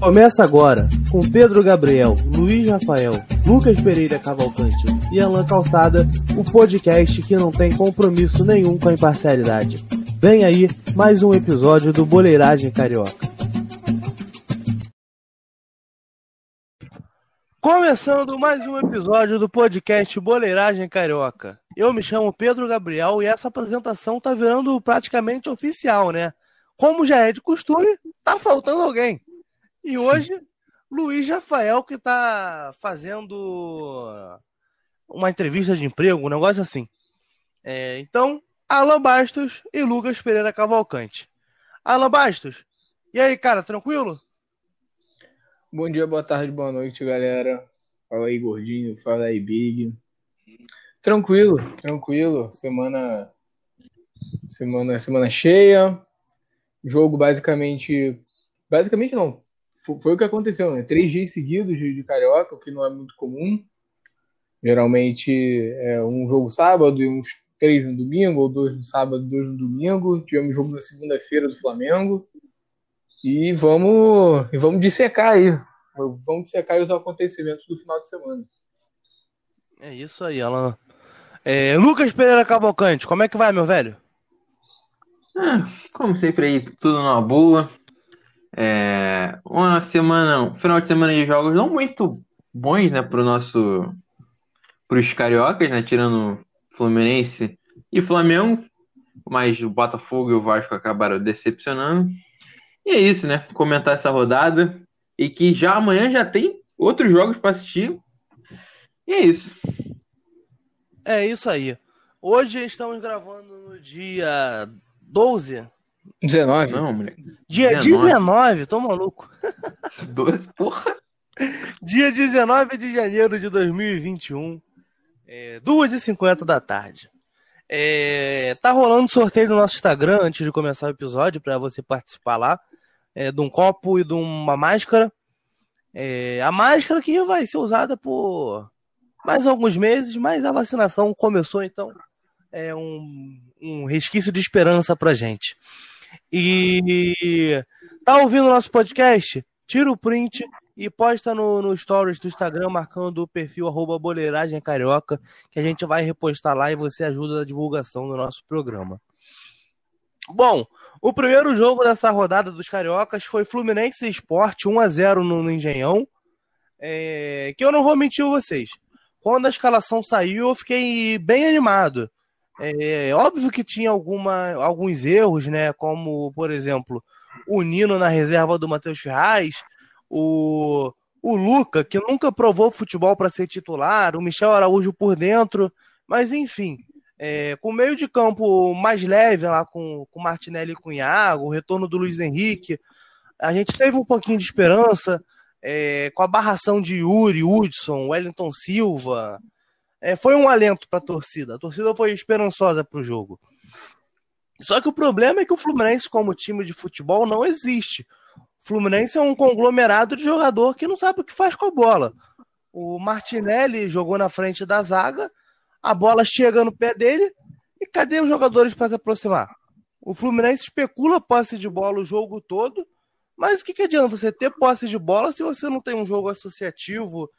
Começa agora com Pedro Gabriel, Luiz Rafael, Lucas Pereira Cavalcante e Alan Calçada, o podcast que não tem compromisso nenhum com a imparcialidade. Vem aí mais um episódio do Boleiragem Carioca. Começando mais um episódio do podcast Boleiragem Carioca. Eu me chamo Pedro Gabriel e essa apresentação tá virando praticamente oficial, né? Como já é de costume, tá faltando alguém. E hoje, Luiz Rafael, que está fazendo uma entrevista de emprego, um negócio assim. É, então, Alan Bastos e Lucas Pereira Cavalcante. Alan Bastos, e aí, cara, tranquilo? Bom dia, boa tarde, boa noite, galera. Fala aí, gordinho, fala aí, Big. Tranquilo, tranquilo. Semana semana semana cheia. Jogo basicamente basicamente não, foi o que aconteceu, né? Três dias seguidos de, de Carioca, o que não é muito comum. Geralmente é um jogo sábado e uns três no domingo, ou dois no sábado, dois no domingo. Tivemos jogo na segunda-feira do Flamengo. E vamos, e vamos dissecar aí. Vamos dissecar os acontecimentos do final de semana. É isso aí, Alan. É, Lucas Pereira Cavalcante, como é que vai, meu velho? Ah, como sempre aí, tudo numa boa. É, uma semana, um final de semana de jogos não muito bons, né, para o nosso, para os cariocas, né, tirando Fluminense e Flamengo, mas o Botafogo e o Vasco acabaram decepcionando. E é isso, né? Comentar essa rodada e que já amanhã já tem outros jogos para assistir. E é isso. É isso aí. Hoje estamos gravando no dia 12 19? Não, moleque. Dia 19, 19 tô maluco. 12, porra. Dia 19 de janeiro de 2021, é, 2h50 da tarde. É, tá rolando sorteio no nosso Instagram antes de começar o episódio para você participar lá. É, de um copo e de uma máscara. É, a máscara que vai ser usada por mais alguns meses, mas a vacinação começou, então é um, um resquício de esperança pra gente. E tá ouvindo o nosso podcast? Tira o print e posta no, no stories do Instagram marcando o perfil arroba boleiragem carioca, que a gente vai repostar lá e você ajuda na divulgação do nosso programa. Bom, o primeiro jogo dessa rodada dos cariocas foi Fluminense Esporte 1 a 0 no, no Engenhão. É, que eu não vou mentir a vocês. Quando a escalação saiu, eu fiquei bem animado. É, óbvio que tinha alguma, alguns erros, né? Como, por exemplo, o Nino na reserva do Matheus Ferraz, o, o Luca, que nunca provou futebol para ser titular, o Michel Araújo por dentro, mas enfim, é, com o meio de campo mais leve lá com o Martinelli e com o Iago, o retorno do Luiz Henrique, a gente teve um pouquinho de esperança é, com a barração de Yuri, Hudson, Wellington Silva, é, foi um alento para a torcida. A torcida foi esperançosa para o jogo. Só que o problema é que o Fluminense, como time de futebol, não existe. O Fluminense é um conglomerado de jogador que não sabe o que faz com a bola. O Martinelli jogou na frente da zaga, a bola chega no pé dele e cadê os jogadores para se aproximar? O Fluminense especula posse de bola o jogo todo, mas o que, que adianta você ter posse de bola se você não tem um jogo associativo?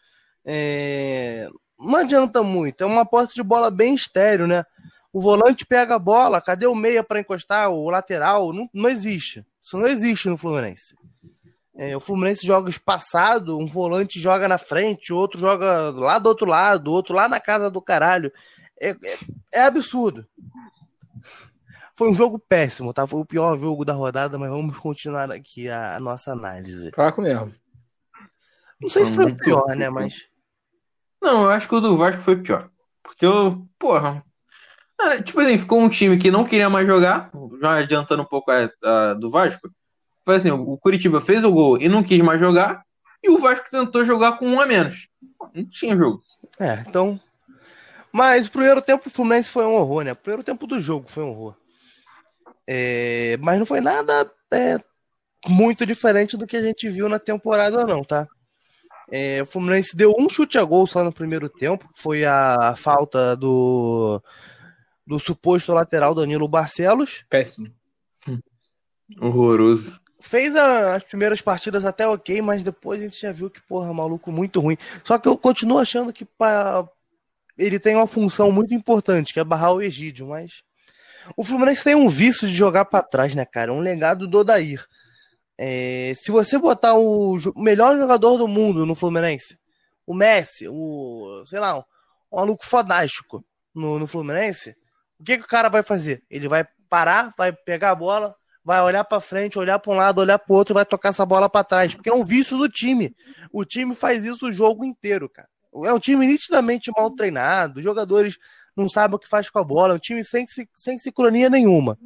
É não adianta muito. É uma posse de bola bem estéreo, né? O volante pega a bola, cadê o meia para encostar? O lateral? Não, não existe. Isso não existe no Fluminense. É, o Fluminense joga espaçado, um volante joga na frente, outro joga lá do outro lado, outro lá na casa do caralho. É, é, é absurdo. Foi um jogo péssimo, tá? Foi o pior jogo da rodada, mas vamos continuar aqui a, a nossa análise. Fraco mesmo. Não sei se foi o pior, né? Mas não, eu acho que o do Vasco foi pior. Porque eu, porra. tipo assim, ficou um time que não queria mais jogar, já adiantando um pouco a, a, do Vasco. Foi assim, o Curitiba fez o gol e não quis mais jogar, e o Vasco tentou jogar com um a menos. Não tinha jogo. É, então. Mas o primeiro tempo do Fluminense foi um horror, né? O primeiro tempo do jogo foi um horror. É, mas não foi nada é, muito diferente do que a gente viu na temporada, não, tá? É, o Fluminense deu um chute a gol só no primeiro tempo, foi a, a falta do, do suposto lateral Danilo Barcelos. Péssimo. Hum. Horroroso. fez a, as primeiras partidas até ok, mas depois a gente já viu que, porra, maluco muito ruim. Só que eu continuo achando que pra, ele tem uma função muito importante, que é barrar o Egídio, mas. O Fluminense tem um vício de jogar para trás, né, cara? Um legado do Odair. É, se você botar o melhor jogador do mundo no Fluminense, o Messi, o. sei lá, um, maluco fodástico no, no Fluminense, o que, que o cara vai fazer? Ele vai parar, vai pegar a bola, vai olhar para frente, olhar para um lado, olhar para o outro, vai tocar essa bola para trás, porque é um vício do time. O time faz isso o jogo inteiro, cara. É um time nitidamente mal treinado, jogadores não sabem o que faz com a bola, é um time sem, sem sincronia nenhuma.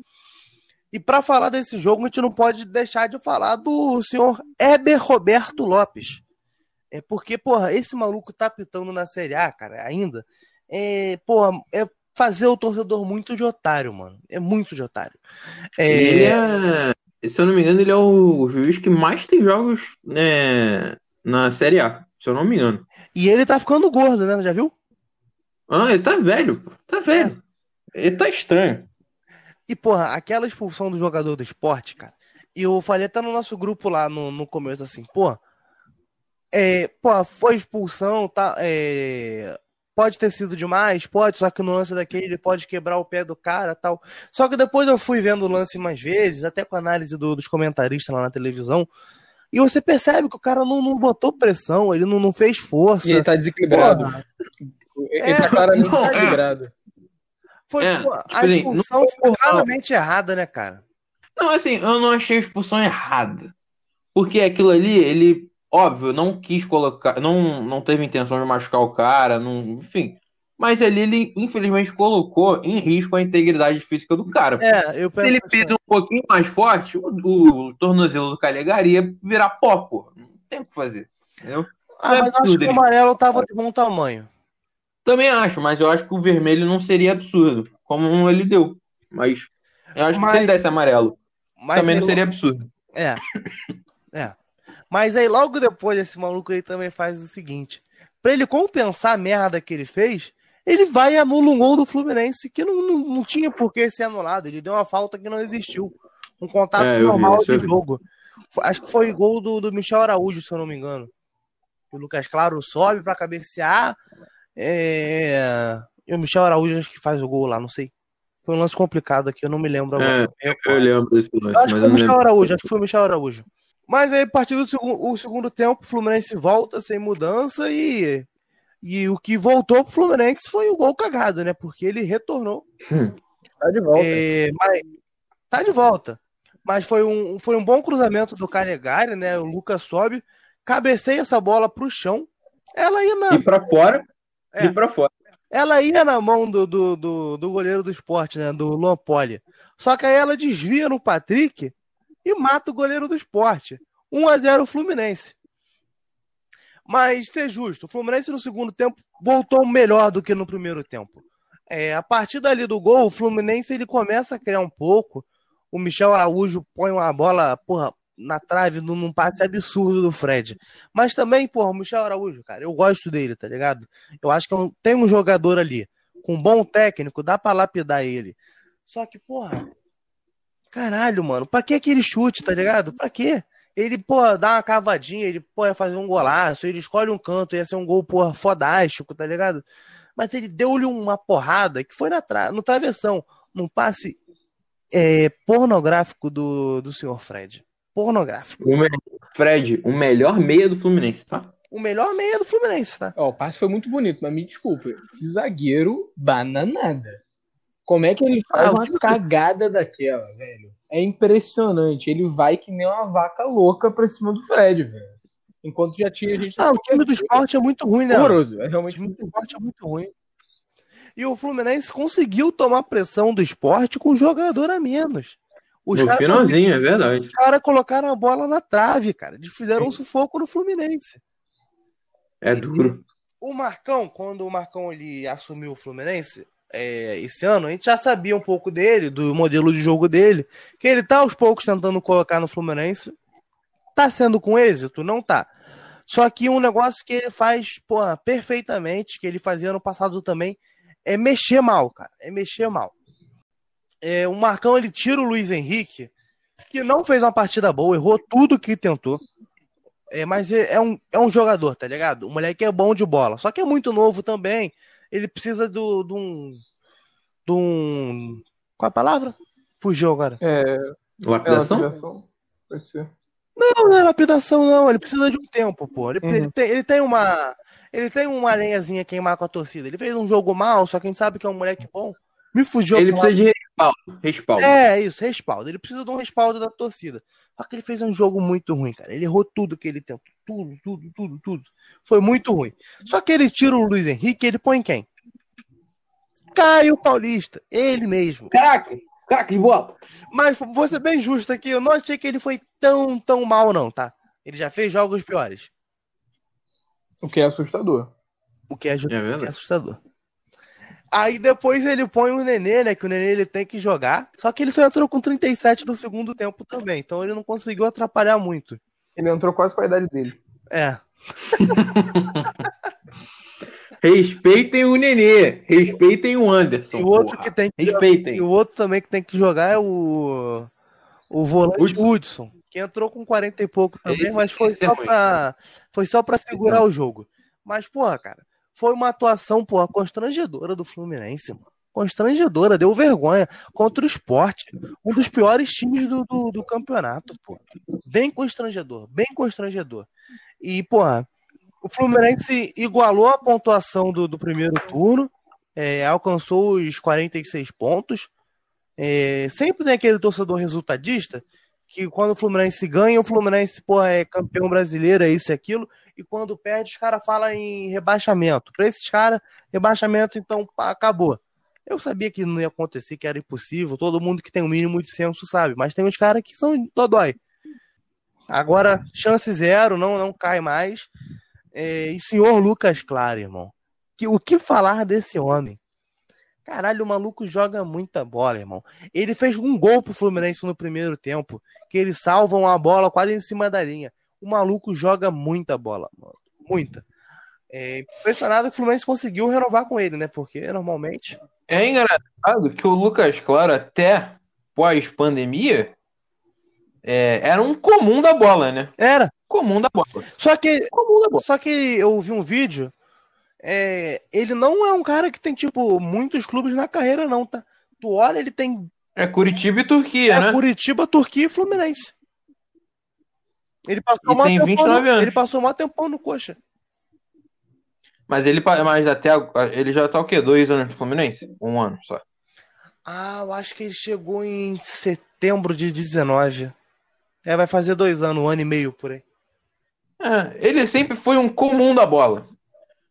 E para falar desse jogo, a gente não pode deixar de falar do senhor Heber Roberto Lopes. É porque, porra, esse maluco tá pitando na Série A, cara, ainda. É, porra, é fazer o torcedor muito de otário, mano. É muito de otário. É... Ele é, se eu não me engano, ele é o juiz que mais tem jogos né, na Série A, se eu não me engano. E ele tá ficando gordo, né? Já viu? Ah, ele tá velho, pô. Tá velho. É. Ele tá estranho. E, porra, aquela expulsão do jogador do esporte, cara. E eu falei até no nosso grupo lá no, no começo assim, pô. É, pô, foi expulsão, tá? É, Pode ter sido demais, pode, só que no lance daquele ele pode quebrar o pé do cara tal. Só que depois eu fui vendo o lance mais vezes, até com a análise do, dos comentaristas lá na televisão, e você percebe que o cara não, não botou pressão, ele não, não fez força. E ele tá desequilibrado. Ele é, tá claramente não, desequilibrado. Foi, é, pô, tipo a assim, expulsão não, foi claramente errada, né, cara? Não, assim, eu não achei a expulsão errada. Porque aquilo ali, ele Óbvio, não quis colocar, não, não teve intenção de machucar o cara, não, enfim. Mas ali ele, infelizmente, colocou em risco a integridade física do cara. É, eu Se ele pisa um pouquinho mais forte, o, o, tornozelo do Calegari ia virar pó, pô. Não tem o que fazer. Entendeu? Ah, é mas acho que o amarelo tava de bom tamanho. Também acho, mas eu acho que o vermelho não seria absurdo, como ele deu. Mas eu acho mas... que se ele desse amarelo, também não seria absurdo. É. É. Mas aí logo depois esse maluco aí também faz o seguinte: para ele compensar a merda que ele fez, ele vai e anula um gol do Fluminense que não, não, não tinha por que ser anulado. Ele deu uma falta que não existiu. Um contato é, normal vi, de jogo. Acho que foi gol do, do Michel Araújo, se eu não me engano. O Lucas Claro sobe para cabecear. É... E o Michel Araújo acho que faz o gol lá, não sei. Foi um lance complicado aqui, eu não me lembro agora. É, eu lembro desse lance. acho que foi o Michel Araújo, acho que foi o Michel Araújo. Mas aí, a partir do segundo, o segundo tempo, o Fluminense volta sem mudança e, e o que voltou pro Fluminense foi o gol cagado, né? Porque ele retornou. Hum, tá de volta. É, mas, tá de volta. Mas foi um, foi um bom cruzamento do Calegari, né? O Lucas sobe, cabeceia essa bola pro chão. Ela ia na. E pra fora. É. Fora. Ela ia na mão do, do, do, do goleiro do esporte, né? Do Luan Poli. Só que aí ela desvia no Patrick e mata o goleiro do esporte. 1 a 0 Fluminense. Mas ser justo, o Fluminense no segundo tempo voltou melhor do que no primeiro tempo. É, a partir dali do gol, o Fluminense ele começa a criar um pouco. O Michel Araújo põe uma bola, porra, na trave num passe absurdo do Fred. Mas também, porra, Michel Araújo, cara, eu gosto dele, tá ligado? Eu acho que é tem um jogador ali com um bom técnico, dá pra lapidar ele. Só que, porra, Caralho, mano, pra que aquele chute, tá ligado? Pra quê? Ele, pô, dá uma cavadinha, ele, pô, ia fazer um golaço, ele escolhe um canto, ia ser um gol, porra, fodástico, tá ligado? Mas ele deu-lhe uma porrada que foi na tra no travessão, num passe é, pornográfico do, do senhor Fred. Pornográfico. O Fred, o melhor meia do Fluminense, tá? O melhor meia do Fluminense, tá? Ó, o passe foi muito bonito, mas me desculpe. Que zagueiro bananada. Como é que ele faz ah, uma cagada daquela, velho? É impressionante. Ele vai que nem uma vaca louca pra cima do Fred, velho. Enquanto já tinha gente. Ah, o time do esporte é muito ruim, né? Horroroso. É realmente o time do esporte é muito ruim. E o Fluminense conseguiu tomar pressão do esporte com um jogador a menos. Os no finalzinho, é verdade. Os caras colocaram a bola na trave, cara. Eles fizeram um sufoco no Fluminense. É duro. o Marcão, quando o Marcão ele assumiu o Fluminense, é, esse ano, a gente já sabia um pouco dele, do modelo de jogo dele, que ele tá aos poucos tentando colocar no Fluminense. Tá sendo com êxito? Não tá. Só que um negócio que ele faz, porra, perfeitamente, que ele fazia no passado também, é mexer mal, cara. É mexer mal. É, o Marcão, ele tira o Luiz Henrique, que não fez uma partida boa, errou tudo que tentou. É, mas é, é um, é um jogador, tá ligado? O moleque é bom de bola. Só que é muito novo também. Ele precisa do, de um. De um. Qual é a palavra? Fugiu agora. É. Lapidação? É lapidação? Pode ser. Não, não é lapidação, não. Ele precisa de um tempo, pô. Ele, Uhum. ele tem, ele tem uma. Ele tem uma lenhazinha queimar com a torcida. Ele fez um jogo mal, só que a gente sabe que é um moleque bom. Me fugiu. Ele precisa de respaldo. Respaldo. É, isso, respaldo. Ele precisa de um respaldo da torcida. Só que ele fez um jogo muito ruim, cara. Ele errou tudo que ele tentou. Tudo, tudo, tudo, tudo. Foi muito ruim. Só que ele tira o Luiz Henrique e ele põe quem? Caio Paulista. Ele mesmo. Caraca! Caraca de bola! Mas vou ser bem justo aqui, eu não achei que ele foi tão, tão mal, não, tá? Ele já fez jogos piores. O que é assustador. O que é, É que é assustador. Aí depois ele põe o Nenê, né? Que o Nenê ele tem que jogar. Só que ele só entrou com 37 no segundo tempo também. Então ele não conseguiu atrapalhar muito. Ele entrou quase com a idade dele. É. Respeitem o Nenê. Respeitem o Anderson. E o outro porra. que tem que Respeitem. E o outro também que tem que jogar é o. O volante Hudson. Hudson, que entrou com 40 e pouco também, Esse- mas foi é só, ruim. pra, foi só pra segurar o jogo. Mas, porra, cara, foi uma atuação, porra, constrangedora do Fluminense, mano. Constrangedora, deu vergonha contra o esporte. Um dos piores times do, do, do campeonato, pô. Bem constrangedor, bem constrangedor. E, porra, o Fluminense igualou a pontuação do, do primeiro turno, é, alcançou os 46 pontos. É, sempre tem aquele torcedor resultadista que quando o Fluminense ganha, o Fluminense porra, é campeão brasileiro, é isso e aquilo, e quando perde, os caras falam em rebaixamento. Para esses caras, rebaixamento, então acabou. Eu sabia que não ia acontecer, que era impossível, todo mundo que tem o mínimo de senso sabe, mas tem uns caras que são dodói. Agora, chance zero, não, não cai mais. É, e senhor Lucas Claro, irmão, que, o que falar desse homem? Caralho, o maluco joga muita bola, irmão. Ele fez um gol pro Fluminense no primeiro tempo, que eles salvam a bola quase em cima da linha. O maluco joga muita bola, mano. Muita. É impressionado que o Fluminense conseguiu renovar com ele, né? Porque normalmente. É engraçado que o Lucas Claro, até pós-pandemia, é, era um comum da bola, né? Era. Comum da bola. Só que, Comum da bola. só que eu vi um vídeo. É, ele não é um cara que tem, tipo, muitos clubes na carreira, não, tá? Tu olha, ele tem É Curitiba e Turquia, é, né? Curitiba, Turquia e Fluminense. Ele passou E tem tempão 29 no- anos. Ele passou mó tempão no coxa. Mas ele mas até ele já tá o quê? Dois anos no Fluminense? Um ano só. Ah, eu acho que ele chegou em setembro de 19. É, vai fazer dois anos, um ano e meio por aí. É, ele sempre foi um comum da bola.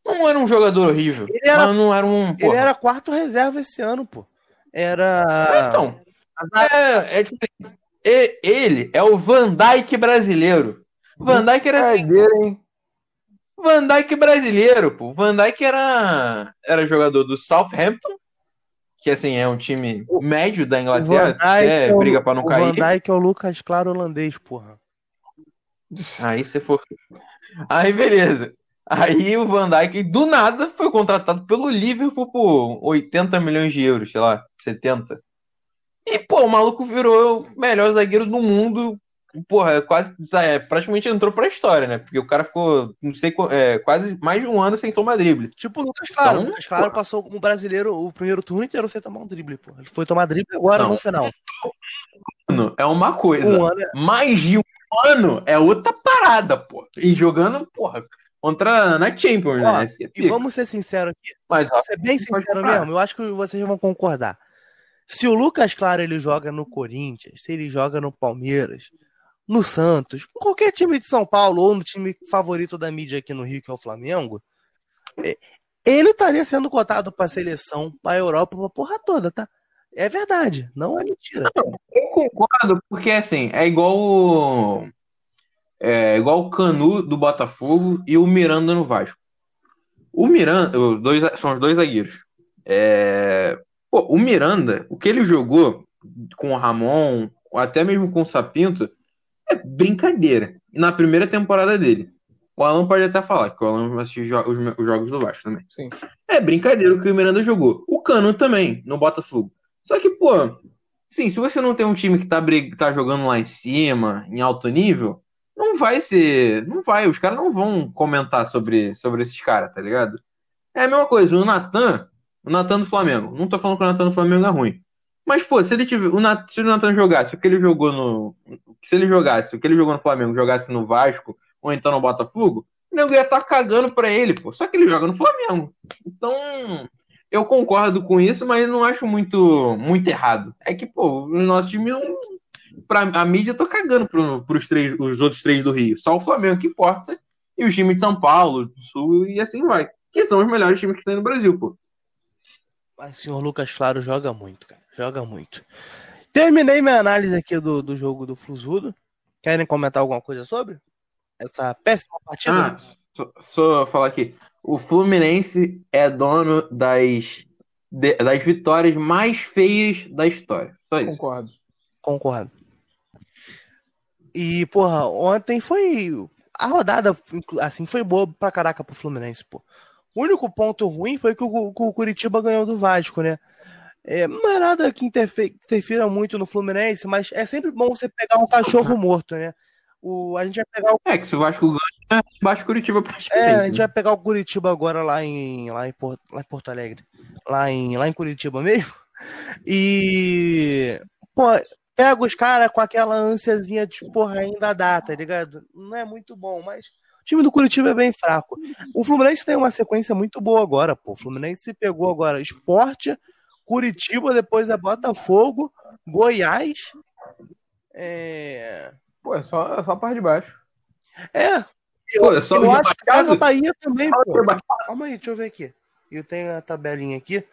Não era um jogador horrível. Ele era- mas não era um. Ele porra. era quarto reserva esse ano, pô. Era. Então, é, é tipo assim, e- ele é o Van Dyke brasileiro. Van Dyke era assim, hein? Van Dyke brasileiro, pô. Van Dyke era, era jogador do Southampton, que assim é um time médio da o Inglaterra, Van Dijk até é o- briga pra não o cair. Van Dijk é o Lucas Claro holandês, porra. Aí você for. Aí beleza. Aí o Van Dijk do nada foi contratado pelo Liverpool por 80 milhões de euros, sei lá, 70. E pô, o maluco virou o melhor zagueiro do mundo. Porra, quase é, praticamente entrou pra história, né? Porque o cara ficou, não sei, é, quase mais de um ano sem tomar drible. Tipo o Lucas Claro. Então, o Lucas Claro passou como brasileiro o primeiro turno inteiro sem tomar um drible, pô. Ele foi tomar drible agora Não. no final. É uma coisa. Um ano é- Mais de um ano é outra parada, pô. E jogando, porra, contra na Champions, Ó, né? É E vamos ser sinceros aqui. Mas Vou ser bem sincero mesmo, eu acho que vocês vão concordar. Se o Lucas Claro ele joga no Corinthians, se ele joga no Palmeiras, no Santos, qualquer time de São Paulo ou no time favorito da mídia aqui no Rio, que é o Flamengo, é, ele estaria sendo cotado para seleção, para Europa, pra porra toda, tá? É verdade, não é mentira. Eu concordo, porque assim, é igual o, é igual o Canu do Botafogo e o Miranda no Vasco. O Miranda, os dois, são os dois zagueiros. É, pô, o Miranda, o que ele jogou com o Ramon, até mesmo com o Sapinto, é brincadeira. Na primeira temporada dele. O Alan pode até falar, que o Alan assistiu jo- os, os jogos do Vasco também. Sim. É brincadeira o que o Miranda jogou. O Cano também, no Botafogo. Só que, pô, sim, se você não tem um time que tá, tá jogando lá em cima, em alto nível, não vai ser. Não vai, os caras não vão comentar sobre, sobre esses caras, tá ligado? É a mesma coisa, o Natan, o Natan do Flamengo. Não tô falando que o Natan do Flamengo é ruim. Mas, pô, se ele tiver. O se o Natan jogasse o que ele jogou no. Se ele jogasse o que ele jogou no Flamengo, jogasse no Vasco, ou então no Botafogo, o nego ia estar tá cagando pra ele, pô. Só que ele joga no Flamengo. Então, eu concordo com isso, mas não acho muito, muito errado. É que, pô, o nosso time não. Pra, a mídia tá cagando pro, pros três, os outros três do Rio. Só o Flamengo que importa. E os times de São Paulo, do Sul e assim vai. Que são os melhores times que tem no Brasil, pô. Mas o senhor Lucas Claro joga muito, cara. Joga muito. Terminei minha análise aqui do, do jogo do Fluzudo. Querem comentar alguma coisa sobre? Essa péssima partida? Ah, só, só falar aqui. O Fluminense é dono das, de, das vitórias mais feias da história. Só isso. Concordo. Concordo. E, porra, ontem foi. A rodada, assim, foi boa pra caraca pro Fluminense, pô. O único ponto ruim foi que o, Curitiba ganhou do Vasco, né? É, não é nada que interfira muito no Fluminense, mas é sempre bom você pegar um cachorro morto, né? O, a gente vai pegar o... É, que se o Vasco ganha, baixa Curitiba praticamente. É, a gente né? vai pegar o Curitiba agora lá em, lá em, Porto, lá em Porto Alegre. Lá em, lá em Curitiba mesmo. E. Pô, pega os caras com aquela ânsiazinha de, porra, ainda dá, tá ligado? Não é muito bom, mas o time do Curitiba é bem fraco. O Fluminense tem uma sequência muito boa agora, pô. O Fluminense pegou agora esporte, Curitiba, depois é Botafogo, Goiás. É... Pô, é só, é só a parte de baixo. É. Eu, pô, é só eu acho que a Bahia também, pô. Calma aí, deixa eu ver aqui. Eu tenho a tabelinha aqui.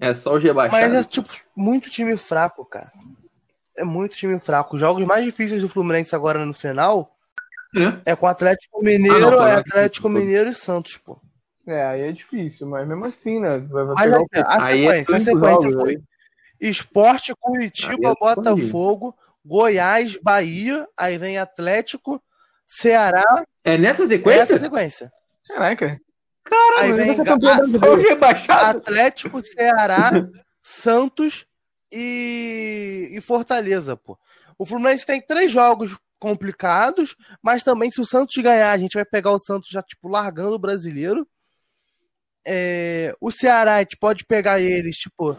É só o rebaixado. Mas é, tipo, muito time fraco, cara. É muito time fraco. Os jogos mais difíceis do Fluminense agora no final é, é com Atlético Mineiro, ah, não, é Atlético Mineiro e Santos, pô. É, aí é difícil, mas mesmo assim, né? Vai, vai mas a, a, a, sequência, é a sequência foi aí. Esporte, Curitiba, é Botafogo, Goiás, Bahia, aí vem Atlético, Ceará. É nessa sequência? É nessa sequência. Caraca. Caramba, aí vem a, Atlético, Ceará, Santos e, e Fortaleza, pô. O Fluminense tem três jogos complicados, mas também se o Santos ganhar, a gente vai pegar o Santos já, tipo, largando o brasileiro. É, o Ceará, a gente pode pegar eles, tipo,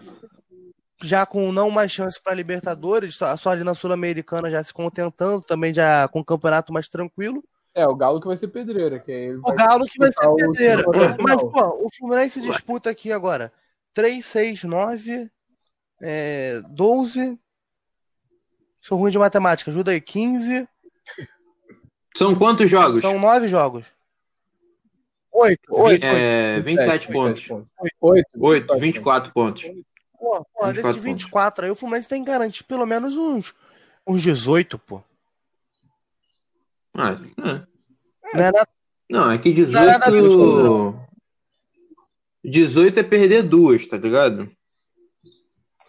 já com não mais chance para Libertadores, só ali na Sul-Americana já se contentando, também já com o campeonato mais tranquilo. É, o Galo que vai ser pedreira. Que o Galo que vai ser pedreira. Mas, pô, o Fluminense disputa aqui agora 3, 6, 9, é, 12. Sou ruim de matemática, ajuda aí. 15. São quantos jogos? São 9 jogos. 8, 8, é, 27 pontos. 8, 8, 24 pontos. Pô, pô desses 24 aí, o Fluminense tem que garantir pelo menos uns, uns 18, pô. Ah, é. Não, era... não, é que 18. Não 18 é perder duas, tá ligado?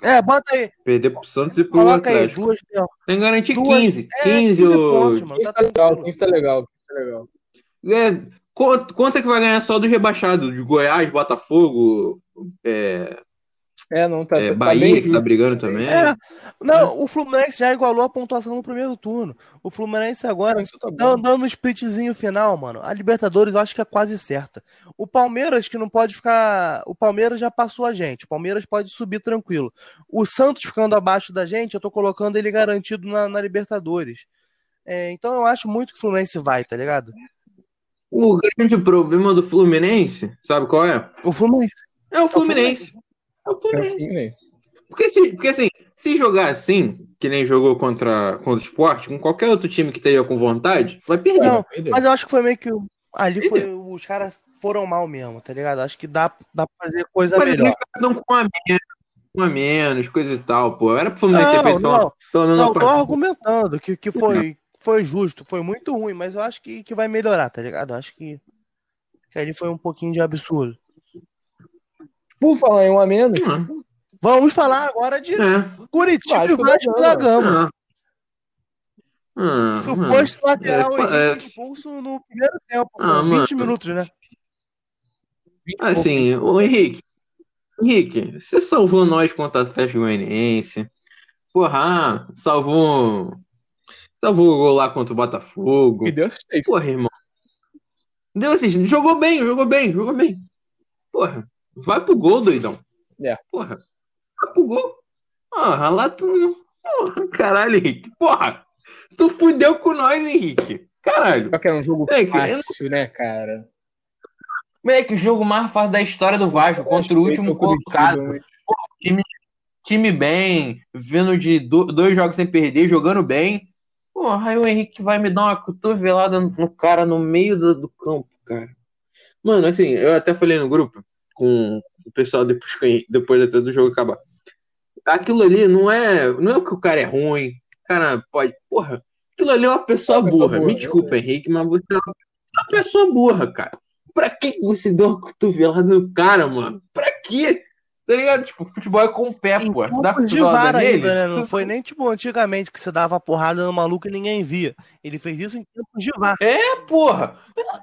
É, bota aí. Perder pro Santos e pro Coloca Atlético. Aí, duas, tem que garantir duas, 15. É, 15, 15 pontos, mano. 15 tá, legal, 15 tá legal. 15 tá legal. É, Quanto, quanto é que vai ganhar só do rebaixado? De Goiás, Botafogo, é, é, não tá. É, tá Bahia tá que tá brigando também. É, não, o Fluminense já igualou a pontuação no primeiro turno. O Fluminense agora tá dando um splitzinho final, mano. A Libertadores eu acho que é quase certa. O Palmeiras que não pode ficar. O Palmeiras já passou a gente. O Palmeiras pode subir tranquilo. O Santos ficando abaixo da gente, eu tô colocando ele garantido na, na Libertadores. É, então eu acho muito que o Fluminense vai, tá ligado? O grande problema do Fluminense, sabe qual é? O Fluminense. É o Fluminense. É o Fluminense. É o Fluminense. Porque, se, porque assim, se jogar assim, que nem jogou contra, contra o Sport, com qualquer outro time que esteja com vontade, vai perder. Não, mas eu acho que foi meio que. Ali foi, os caras foram mal mesmo, tá ligado? Acho que dá, dá pra fazer coisa mas melhor. Mas com a menos, com a menos, coisa e tal, pô. Era pro Fluminense ter feito não, não, não, não, tô argumentando que, que foi, foi justo, foi muito ruim, mas eu acho que, que vai melhorar, tá ligado? Eu acho que, que ali foi um pouquinho de absurdo. Por falar em um a menos. Hum. Vamos falar agora de é. Curitiba e Vasco da Gama. Hum, Suposto hum. lateral é, é, expulso no primeiro tempo, ah, 20 mano. minutos, né? Assim, o Henrique, Henrique, você salvou nós contra a Atlético Goianiense. Porra, ah, salvou. Salvou o gol lá contra o Botafogo. E Deus fez. Porra, irmão. Deu assim, jogou bem, jogou bem, jogou bem. Porra, vai pro gol, doidão. É. Porra, vai pro gol. Porra, lá tu. Porra, caralho, Henrique. Porra, tu fudeu com nós, Henrique. Caralho. Só que era um jogo É, que- fácil, né, cara? Moleque, o jogo mais fácil da história do Vasco contra o último colocado. time bem, vindo de do- dois jogos sem perder, jogando bem. Porra, aí o Henrique vai me dar uma cotovelada no cara no meio do, do campo, cara. Mano, assim, eu até falei no grupo com o pessoal depois, depois até do jogo acabar. Aquilo ali não é, não é que o cara é ruim, o cara pode. Porra, aquilo ali é uma pessoa É burra. Me desculpa. Henrique, mas você é uma uma pessoa burra, cara. Pra que você deu uma cotovelada no cara, mano? Pra quê? Tá ligado? Tipo, futebol é com o pé, pô. Dá de vara nele, ainda, né? Não foi nem tipo antigamente que você dava porrada no maluco e ninguém via. Ele fez isso em tempos de vara. É, porra.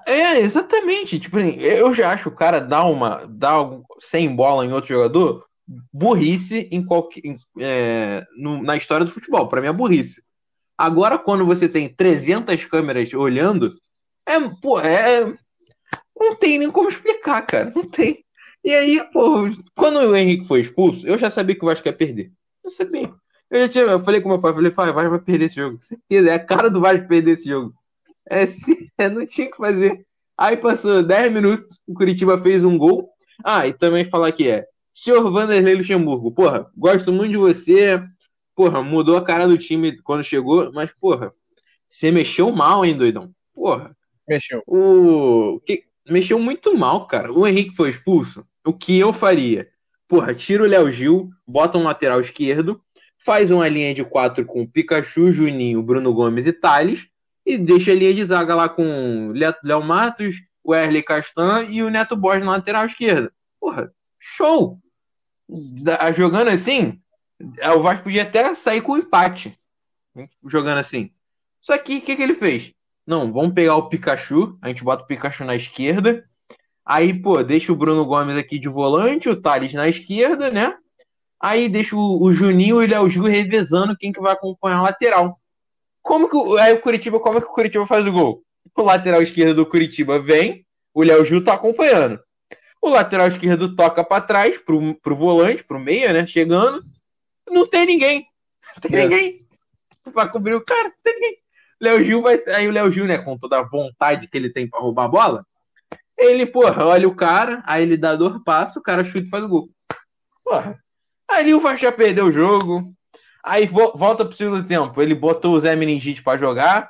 É, exatamente. Tipo, assim, eu já acho o cara dar uma. dar sem bola em outro jogador burrice em qualquer. em- é, no- na história do futebol. Pra mim é burrice. Agora, quando você tem 300 câmeras olhando, é, pô, é. Não tem nem como explicar, cara. Não tem. E aí, pô, quando o Henrique foi expulso, eu já sabia que o Vasco ia perder. Eu sabia. Eu já tinha, eu falei com meu pai, falei, pai, o Vasco vai perder esse jogo. Certeza, é a cara do Vasco perder esse jogo. É, sim, é, não tinha o que fazer. Aí passou 10 minutos, o Curitiba fez um gol. Ah, e também falar que é. Senhor Vanderlei Luxemburgo, porra, gosto muito de você. Porra, mudou a cara do time quando chegou, mas, porra, você mexeu mal, hein, doidão? Porra, Mexeu. o. que- Mexeu muito mal, cara. O Henrique foi expulso. O que eu faria? Porra, tira o Léo Gil, bota um lateral esquerdo, faz uma linha de quatro com Pikachu, Juninho, Bruno Gomes e Thales, e deixa a linha de zaga lá com Léo Matos, o Erle Castan e o Neto Borges na lateral esquerda. Porra, show! Da- Jogando assim, é, o Vasco podia até sair com empate. Jogando assim. Só que o que, que ele fez? Não, vamos pegar o Pikachu, a gente bota o Pikachu na esquerda. Aí, pô, deixa o Bruno Gomes aqui de volante, o Thales na esquerda, né? Aí deixa o, o Juninho e o Léo Gil revezando quem que vai acompanhar a lateral. Como que o, aí o Curitiba, como é que o Curitiba faz o gol? O lateral esquerdo do Curitiba vem, o Léo Gil tá acompanhando. O lateral esquerdo toca pra trás, pro, pro volante, pro meia, né? Chegando. Não tem ninguém. Não tem É. ninguém. Pra cobrir o cara, não tem ninguém. Léo Gil vai. Aí o Léo Gil, né, com toda a vontade que ele tem pra roubar a bola, ele, porra, olha o cara, aí ele dá dois passos, o cara chuta e faz o gol. Porra. Aí o Vasco já perdeu o jogo. Aí vo- volta pro segundo tempo. Ele botou o Zé Meningite pra jogar.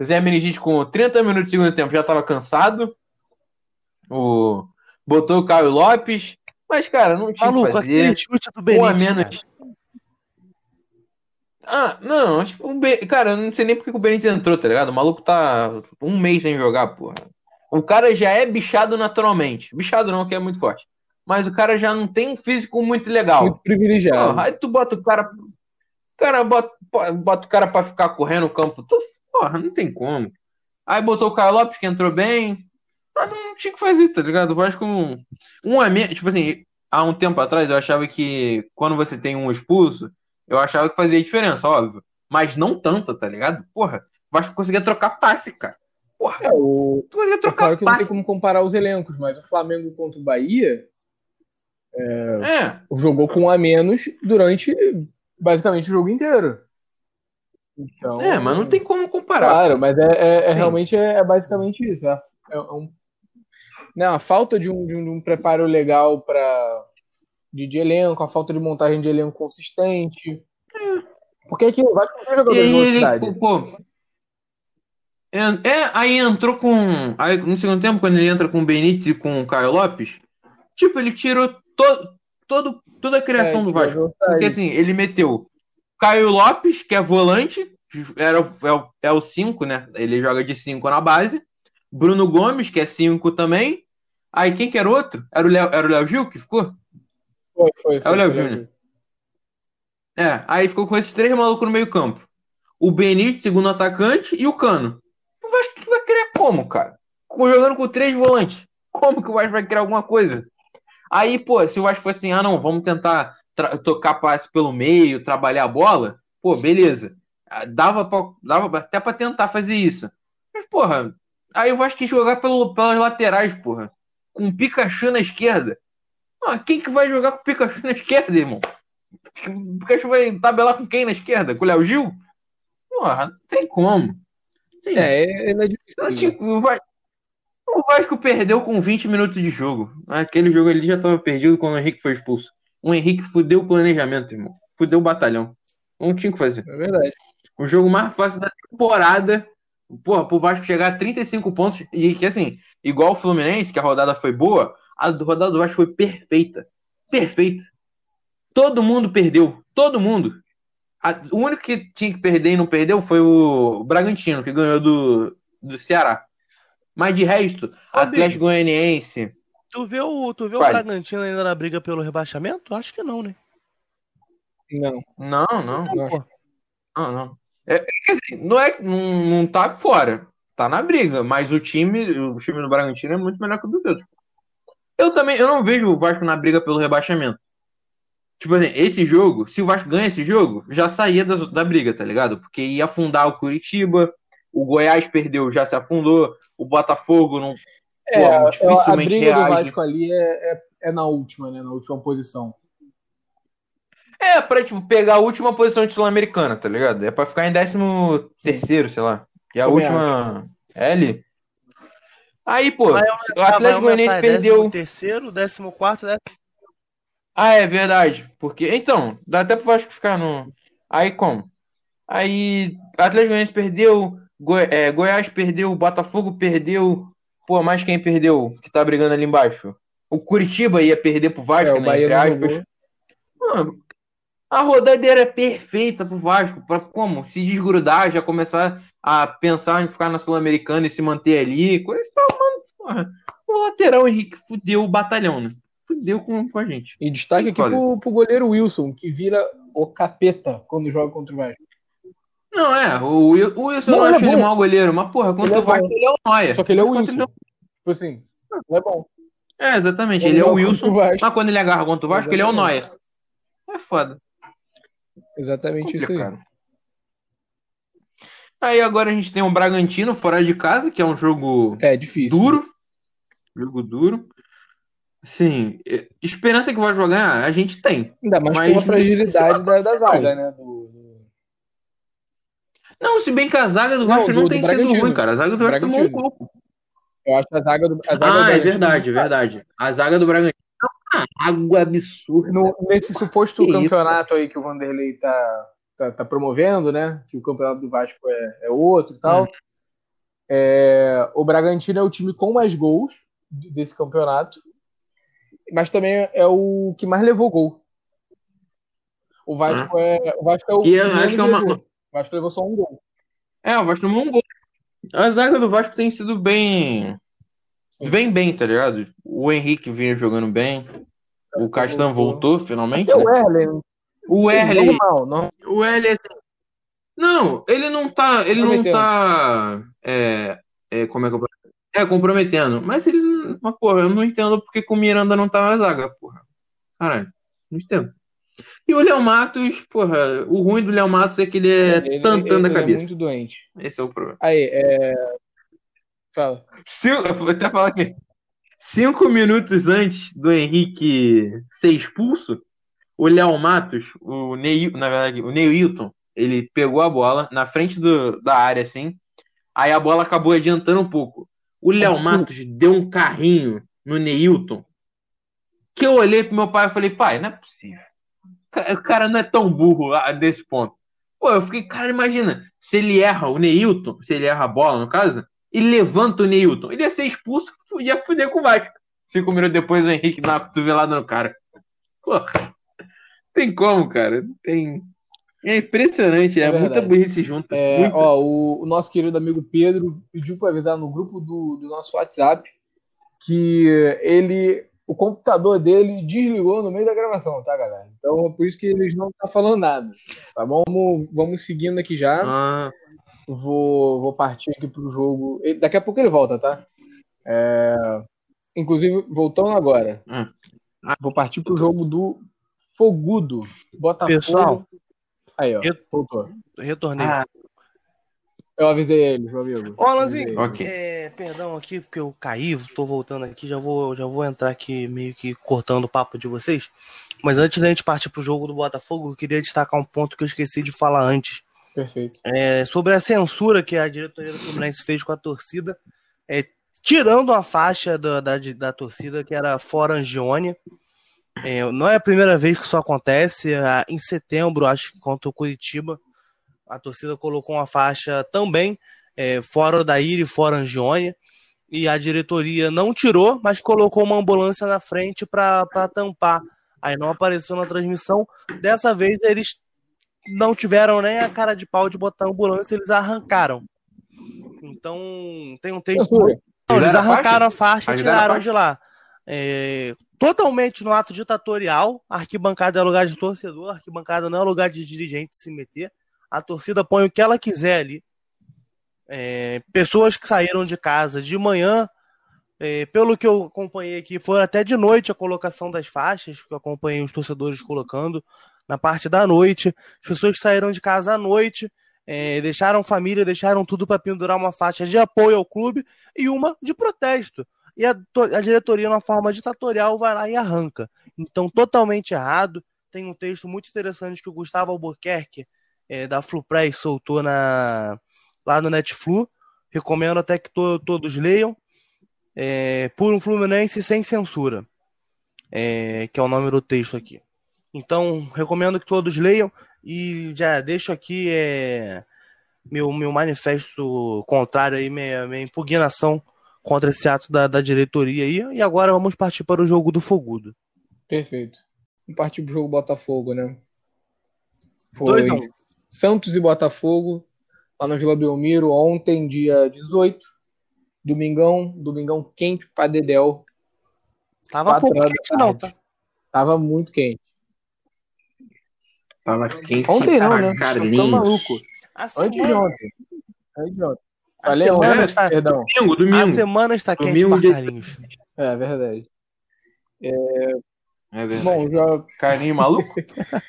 O Zé Meningite, com 30 minutos do segundo tempo, já tava cansado. O... Botou o Caio Lopes. Mas, cara, não tinha o que Maluco, fazer. chute do Um a Benítez. menos. Ah, não, acho que o Be... Cara, eu não sei nem porque que o Benítez entrou, tá ligado? O maluco tá um mês sem jogar, porra. O cara já é bichado naturalmente. Bichado não, que é muito forte. Mas o cara já não tem um físico muito legal. Muito privilegiado. Porra, aí tu bota o cara. O cara bota, bota o cara pra ficar correndo no campo. Tu, porra, não tem como. Aí botou o Caio Lopes, que entrou bem. Mas não tinha o que fazer, tá ligado? O Vasco um, um a menos. Tipo assim, há um tempo atrás eu achava que quando você tem um expulso, eu achava que fazia diferença, óbvio. Mas não tanto, tá ligado? Porra, o Vasco conseguia trocar passe, cara. Porra, É, o... tu é trocar claro que não tem passe. como comparar os elencos, mas o Flamengo contra o Bahia É, jogou com um a menos durante basicamente o jogo inteiro. Então, é, mas não tem como comparar. Claro, mas é, é- é realmente é, é basicamente isso. É, é um, né, a falta de um, de um- preparo legal para de, de elenco, a falta de montagem de elenco consistente. Porque aqui E jogador de aí ele, velocidade. pô, é, é, aí entrou com. Aí no segundo tempo, quando ele entra com o Benítez e com o Caio Lopes, tipo, ele tirou to, todo, toda a criação É, do Vasco. Porque assim, ele meteu Caio Lopes, que é volante, era, é, o- é o 5, né? Ele joga de 5 na base. Bruno Gomes, que é 5 também. Aí quem que era outro? Era o Léo, era o Léo Gil que ficou? Foi, foi, É o Léo foi, Júnior. É, aí ficou com esses três malucos no meio campo. O Benítez, segundo atacante, e o Cano. O Vasco vai criar como, cara? Jogando com três volantes. Como que o Vasco vai criar alguma coisa? Aí, pô, se o Vasco fosse assim, ah, não, vamos tentar tocar passe pelo meio, trabalhar a bola, pô, beleza. Ah, dava, pra, dava até pra tentar fazer isso. Mas, porra, aí o Vasco quis jogar pelo, pelas laterais, porra. Com o Pikachu na esquerda. Ah, quem que vai jogar com o Pikachu na esquerda, irmão? O Pikachu vai tabelar com quem na esquerda? Com o Léo Gil? Porra, não tem como. Sim. É, é difícil. o, Vasco, o Vasco perdeu com 20 minutos de jogo. Aquele jogo ali já estava perdido quando o Henrique foi expulso. O Henrique fudeu o planejamento, irmão. Fudeu o batalhão. Não tinha o que fazer. É verdade. O jogo mais fácil da temporada. Porra, pro Vasco chegar a 35 pontos. E que assim, igual o Fluminense, que a rodada foi boa, a rodada do Vasco foi perfeita. Perfeita. Todo mundo perdeu. Todo mundo. A, o único que tinha que perder e não perdeu foi o Bragantino, que ganhou do, do Ceará. Mas de resto, Ô, Atlético Goianiense. Tu vê o, tu vê o Bragantino ainda na briga pelo rebaixamento? Acho que não, né? Não. Não, não. Não, não. não. É, quer dizer, não, é, não, não tá fora. Tá na briga. Mas o time, o time do Bragantino é muito melhor que o do Deus. Eu também, eu não vejo o Vasco na briga pelo rebaixamento. Tipo assim, esse jogo, se o Vasco ganha esse jogo, já saía da, da briga, tá ligado? Porque ia afundar o Curitiba, o Goiás perdeu, já se afundou, o Botafogo não. É, pô, dificilmente a briga reage. do Vasco ali é, é, é, na última, né? Na última posição. É, pra tipo, pegar a última posição de Sul-Americana, tá ligado? É pra ficar em décimo terceiro, sei lá. E a Também última. Acho. É ali. Aí, pô, o Atlético Goianiense perdeu. Terceiro, décimo quarto, décimo ah, é verdade. Porque. Então, dá até pro Vasco ficar no. Aí como? Aí. Atlético Goianiense perdeu. Goi... É, Goiás perdeu. Botafogo perdeu. Pô, mais quem perdeu? Que tá brigando ali embaixo? O Curitiba ia perder pro Vasco, é, né? Entre aspas. Mano, a rodada era perfeita pro Vasco. Pra como? Se desgrudar, já começar a pensar em ficar na Sul-Americana e se manter ali. Coisa e tal, mano. Porra. O lateral Henrique fudeu o batalhão, né? Fudeu com, com a gente. E destaque aqui pro, pro goleiro Wilson, que vira o capeta quando joga contra o Vasco. Não, é, o, o Wilson não, eu acho ele mau goleiro, mas porra, contra ele o Vasco ele é o Noia. Só que ele é o Wilson. Ele... Tipo assim, não é bom. É, exatamente, ele, ele é o Wilson, mas quando ele agarra contra o Vasco, exatamente. ele é o Noia. É foda. Exatamente isso aí. Aí agora a gente tem um Bragantino fora de casa, que é um jogo é, difícil. duro. Jogo duro. Sim, esperança que vai jogar, a gente tem. Ainda mais mas com a fragilidade da, da zaga, né? Do, Não, se bem que a zaga do Vasco não, do, tem do sido ruim, cara. A zaga do Vasco tomou um pouco. Eu acho que a zaga do. A zaga ah, do é verdade, é verdade. A zaga do Bragantino é uma água absurda. No, nesse suposto que campeonato isso? aí que o Vanderlei tá, tá, tá, promovendo, né? Que o campeonato do Vasco é, é outro e tal. Hum. É, o Bragantino é o time com mais gols desse campeonato mas também é o que mais levou gol. O Vasco ah. é, o Vasco é o que acho que é uma... O Vasco levou só um gol. É, o Vasco tomou um gol. A zaga do Vasco tem sido bem. Vem bem, tá ligado? O Henrique vinha jogando bem. O Castan voltou, finalmente. Até o Erlen. O Erlen. O Erlen, assim... Não, ele não tá. Ele não tá. É, é, como é que eu é, comprometendo. Mas ele. Mas, porra, eu não entendo porque com o Miranda não tá na zaga, porra. Caralho, não entendo. E o Léo Matos, porra, o ruim do Léo Matos é que ele é ele, tantando a cabeça. Ele é muito doente. Esse é o problema. Aí, é. Fala. Cinco, vou até falar aqui. Cinco minutos antes do Henrique ser expulso, o Léo Matos, o Ney, na verdade, o Neilton, ele pegou a bola na frente do, da área, assim. Aí a bola acabou adiantando um pouco. O Léo Matos deu um carrinho no Neilton que eu olhei pro meu pai e falei, pai, não é possível. O cara não é tão burro desse ponto. Pô, eu fiquei, cara, imagina, se ele erra o Neilton, se ele erra a bola, no caso, e levanta o Neilton, ele ia ser expulso, ia fuder com o Vasco. Cinco minutos depois o Henrique dá uma cotovelada no cara. Pô, tem como, cara. Tem. É impressionante, é, é muita burrice junto. É, ó, o, o, nosso querido amigo Pedro pediu para avisar no grupo do, do nosso WhatsApp que ele, o computador dele desligou no meio da gravação, tá, galera? Então é por isso que eles não estão tá falando nada, tá bom? Vamos, vamos seguindo aqui já. Ah. Vou, vou partir aqui pro jogo. Daqui a pouco ele volta, tá? É... Inclusive, voltando agora. Ah. Vou partir pro jogo do Fogudo. Botafogo. Pessoal, Aí, ó. Voltou. retornei. Ah, Eu avisei eles, meu amigo. Ô, Alanzinho, Ok. é, perdão aqui porque eu caí, tô voltando aqui, já vou, já vou entrar aqui meio que cortando o papo de vocês. Mas antes da gente partir pro jogo do Botafogo, eu queria destacar um ponto que eu esqueci de falar antes. Perfeito. É, sobre a censura que a diretoria do Fluminense fez com a torcida, é, tirando a faixa da, da, da torcida que era fora Angione. É, não é a primeira vez que isso acontece. Ah, Em setembro, acho que contra o Curitiba, a torcida colocou uma faixa também é, fora da ilha e fora Angione. E a diretoria não tirou, mas colocou uma ambulância na frente para tampar. Aí não apareceu na transmissão. Dessa vez eles não tiveram nem a cara de pau de botar a ambulância, eles arrancaram. Então, tem um. Censura. Não, eles arrancaram a faixa e tiraram de lá. É, totalmente no ato ditatorial. A arquibancada é lugar de torcedor, arquibancada não é lugar de dirigente se meter. A torcida põe o que ela quiser ali. É, pessoas que saíram de casa de manhã, é, pelo que eu acompanhei aqui, foi até de noite a colocação das faixas, que eu acompanhei os torcedores colocando na parte da noite. As pessoas que saíram de casa à noite, é, deixaram família, deixaram tudo para pendurar uma faixa de apoio ao clube e uma de protesto. E a, a diretoria, na forma ditatorial, vai lá e arranca. Então, totalmente errado. Tem um texto muito interessante que o Gustavo Albuquerque, é, da Flupress, soltou na, lá no Netflu. Recomendo até que to- todos leiam. É, por um Fluminense sem censura, é, que é o nome do texto aqui. Então, recomendo que todos leiam e já deixo aqui é, meu, meu manifesto contrário aí, minha, minha impugnação contra esse ato da, da diretoria aí. E agora vamos partir para o jogo do Fogudo. Perfeito. Vamos partir pro jogo Botafogo, né? Foi. Santos e Botafogo, lá na Vila Belmiro, ontem, dia 18. Domingão, domingão quente pra Dedel. Tava pouco quente, não, tá? Tava muito quente. tava quente Ontem não, né? Carlinhos. ficando maluco. A Antes de ontem. Antes de ontem. A Falei semana está, perdão. Domingo, a domingo. semana está quente Domingo, para dia- Carlinhos. É verdade. É verdade. Bom, já. Carlinhos maluco?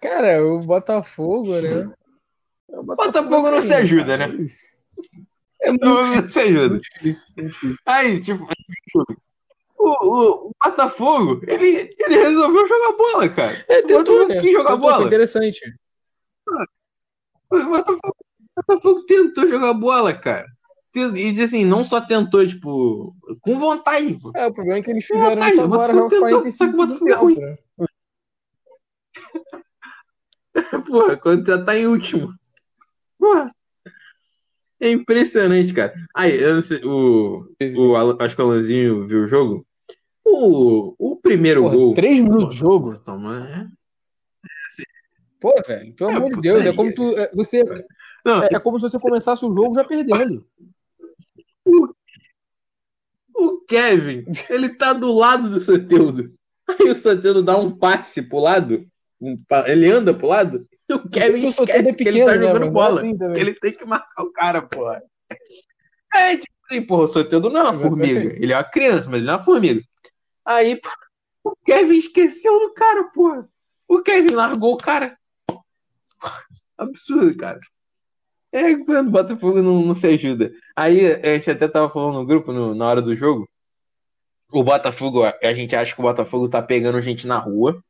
Cara, o Botafogo, né? O Botafogo não se ajuda, né? É muito Não, não se ajuda. difícil. muito difícil. Aí, tipo, o, o, o Botafogo, ele, ele resolveu jogar bola, cara. É, tentou, Botafogo né? quis jogar Tentou, foi bola. interessante. O Botafogo, Botafogo tentou jogar bola, cara. E assim, não só tentou, tipo, com vontade, pô. É, o problema é que eles Não, fizeram tá, isso agora aos tentou, 45 só que o do é tempo, ruim. né? Porra, quando já tá em último. Porra. É impressionante, cara. Aí, eu não sei, o, o, acho que o Alanzinho viu o jogo. O, o primeiro Porra, gol. três minutos de jogo? Toma, é. Pô, velho, pelo É, amor de Deus, é como tu. é, você, Não, é, é como se você começasse o jogo já perdendo. O Kevin, ele tá do lado do Soteudo. Aí o Soteudo dá um passe pro lado, um ele anda pro lado, e o Kevin O Soteldo esquece é que ele tá pequeno, né, jogando mas bola. assim ele tem que marcar o cara, porra. É, tipo assim, porra, o Soteudo não é uma formiga. Ele é uma criança, mas ele não é uma formiga. Aí, o Kevin esqueceu do cara, porra. O Kevin largou o cara. Absurdo, cara. É, quando o Botafogo não, não se ajuda. Aí a gente até tava falando no grupo no- na hora do jogo. O Botafogo, a gente acha que o Botafogo tá pegando gente na rua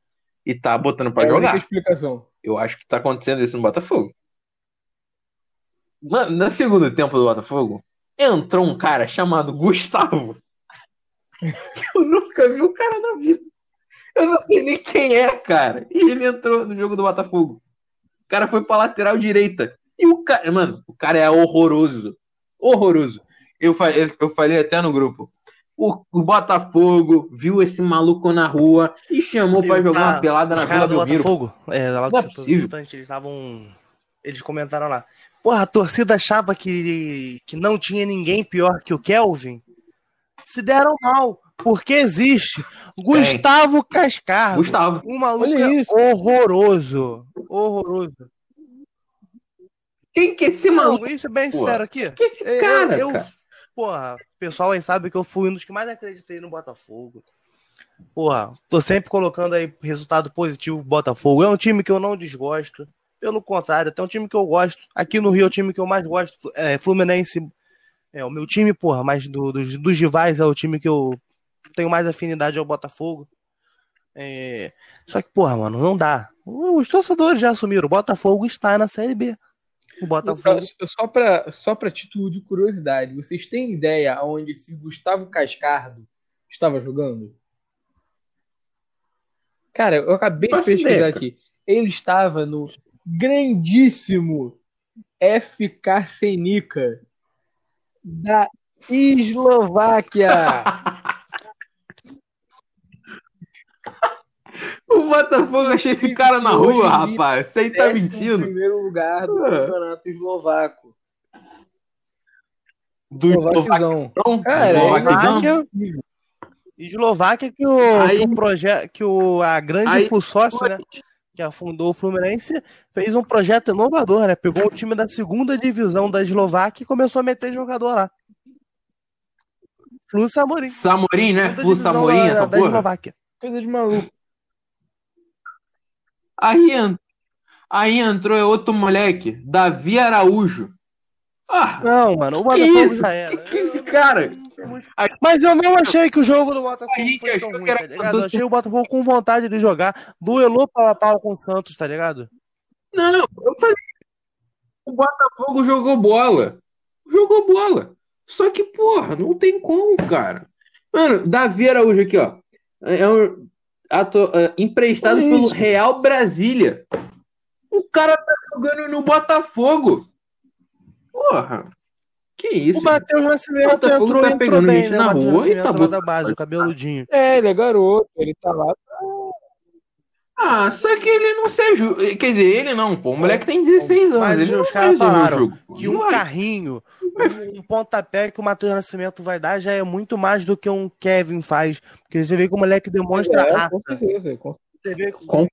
e tá botando pra é a jogar. explicação. Eu acho que tá acontecendo isso no Botafogo. Mano, no segundo tempo do Botafogo, entrou um cara chamado Gustavo. Eu nunca vi o cara na vida. Eu não sei nem quem é, cara. E ele entrou no jogo do Botafogo. O cara foi pra lateral direita. E o cara, mano, o cara é horroroso. Horroroso. Eu, fa- eu falei até no grupo. O, o Botafogo viu esse maluco na rua e chamou pra Eu- jogar tá, uma pelada na Vila do. Botafogo, é, lá é possível. eles estavam. Eles comentaram lá. Porra, a torcida achava que, que não tinha ninguém pior que o Kelvin. Se deram mal, porque existe. Gustavo Cascardo. Gustavo. Um maluco Olha é isso. horroroso. Horroroso. Quem que é esse maluco? Não, isso é bem sincero aqui. Que esse Eu- cara, eu, cara? porra, o pessoal aí sabe que eu fui um dos que mais acreditei no Botafogo. Porra, tô sempre colocando aí resultado positivo pro Botafogo. É um time que eu não desgosto. Pelo contrário, até um time que eu gosto. Aqui no Rio é o time que eu mais gosto. É, Fluminense é o meu time, porra, mas do, dos, dos rivais é o time que eu tenho mais afinidade ao Botafogo. É... Só que, porra, mano, não dá. Os torcedores já assumiram. O Botafogo está na Série B. O Botafogo. Só para só pra título de curiosidade, vocês têm ideia onde se Gustavo Cascardo estava jogando? Cara, eu acabei de pesquisar aqui. Ele estava no grandíssimo FK Senica da Eslováquia. Botafogo achei esse cara na rua, rapaz. Você aí tá mentindo. primeiro lugar do ah. campeonato eslovaco. Do Eslovaquizão. Cara, Eslováquia. Eslováquia que o, aí, que o projeto, que o, a grande aí, sócio, né? Que afundou o Fluminense, fez um projeto inovador, né? Pegou o time da segunda divisão da Eslováquia e começou a meter jogador lá. Flu Samorim. Samorim, né? Flu Samorim, essa da, porra. Da Eslováquia. Coisa de maluco. Aí, aí entrou outro moleque, Davi Araújo. Ah, não, mano, o Botafogo já era. Que, que esse cara? Mas eu não achei que o jogo do Botafogo foi tão ruim, tá ligado? Eu achei o Botafogo com vontade de jogar. Duelou pau a pau com o Santos, tá ligado? Não, eu falei. O Botafogo jogou bola. Jogou bola. Só que, porra, não tem como, cara. Mano, Davi Araújo aqui, ó. É um, ato, uh, emprestado é pelo Real Brasília. O cara tá jogando no Botafogo. Porra. Que isso? O Matheus Nascimento o entrou, tá entrou bem, né? Na rua e tá da base, o cabeludinho. É, ele é garoto, ele tá lá. Ah, só que ele não se ajuda. Quer dizer, ele não, pô. O moleque tem 16 anos. Mas ele os caras falaram que um carrinho, um pontapé que o Matheus Nascimento vai dar já é muito mais do que um Kevin faz. Porque você vê que o moleque demonstra é, raça. Com certeza, com certeza. Concordo.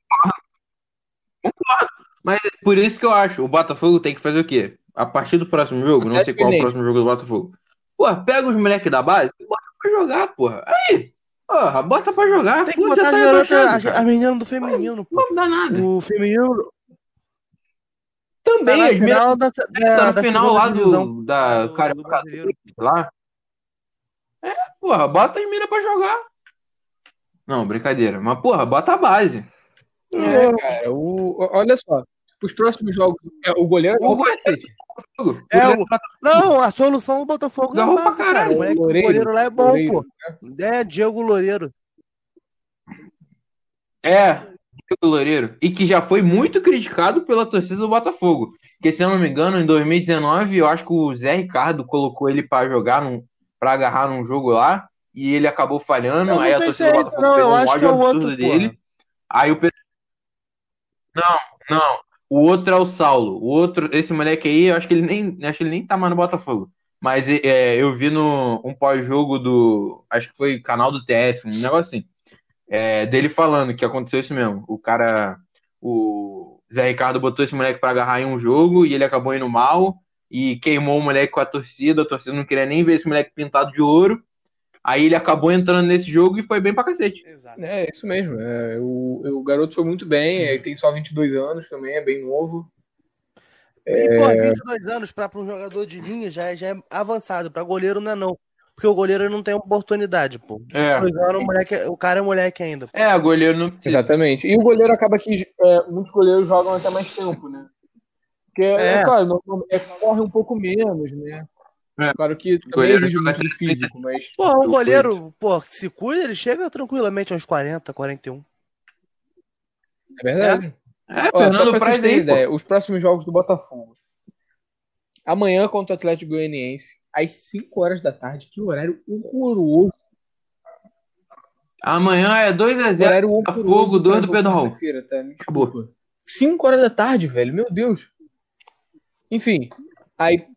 Concordo. Mas é por isso que eu acho, o Botafogo tem que fazer o quê? A partir do próximo jogo, não sei qual é o próximo jogo do Botafogo. Pô, pega os moleques da base e bota pra jogar, porra. Aí, Porra, bota pra jogar. Tem que botar tá as garotas, a, a menina do feminino, pô. Não dá nada. O feminino. Também, tá as final da, da, tá no da final lá do, da Carioca lá. É, porra, bota as minas pra jogar. Não, brincadeira. Mas, porra, bota a base. É, cara, o, olha só. Os próximos jogos, é, o goleiro é o cacete. É, o... Não, a solução do Botafogo é pra caralho. O, moleque, Loureiro, o goleiro lá é bom, Loureiro, pô. Né? É, Diego Loureiro. É, Diego Loureiro. E que já foi muito criticado pela torcida do Botafogo. Porque, se eu não me engano, em 2019, eu acho que o Zé Ricardo colocou ele para jogar, num, pra agarrar num jogo lá. E ele acabou falhando. Aí a torcida do é Botafogo não, pegou um ódio é absurdo outro, dele. Porra. Aí o Não, não. O outro é o Saulo. O outro, esse moleque aí, eu acho que ele nem, acho que ele nem tá mais no Botafogo. Mas é, eu vi no um pós-jogo do, acho que foi canal do TF, um negócio assim, é, dele falando que aconteceu isso mesmo. O cara, o Zé Ricardo botou esse moleque para agarrar em um jogo e ele acabou indo mal e queimou o moleque com a torcida. A torcida não queria nem ver esse moleque pintado de ouro. Aí ele acabou entrando nesse jogo e foi bem pra cacete. Exato. É, isso mesmo. É, o, o garoto foi muito bem, ele tem só 22 anos também, é bem novo. E, pô, 22 anos para um jogador de linha já é, já é avançado, para goleiro não é não. Porque o goleiro não tem oportunidade, pô. É. Anos, o, moleque, o cara é moleque ainda. Pô. É, o goleiro não precisa. Exatamente. E o goleiro acaba que é, muitos goleiros jogam até mais tempo, né? Porque, é, é claro, não, é, corre um pouco menos, né? É. Claro que também exige muito do físico, mas. Pô, um goleiro, pô, que se cuida, ele chega tranquilamente aos 40, 41. É verdade. É, é Ó, Fernando só pra Praz aí, ideia, os próximos jogos do Botafogo. Amanhã contra o Atlético Goianiense, às 5 horas da tarde. Que horário horroroso. Amanhã é 2x0. Horário Botafogo, 2 do Pedro Raul. Tá? Me desculpa. 5 horas da tarde, velho. Meu Deus. Enfim, aí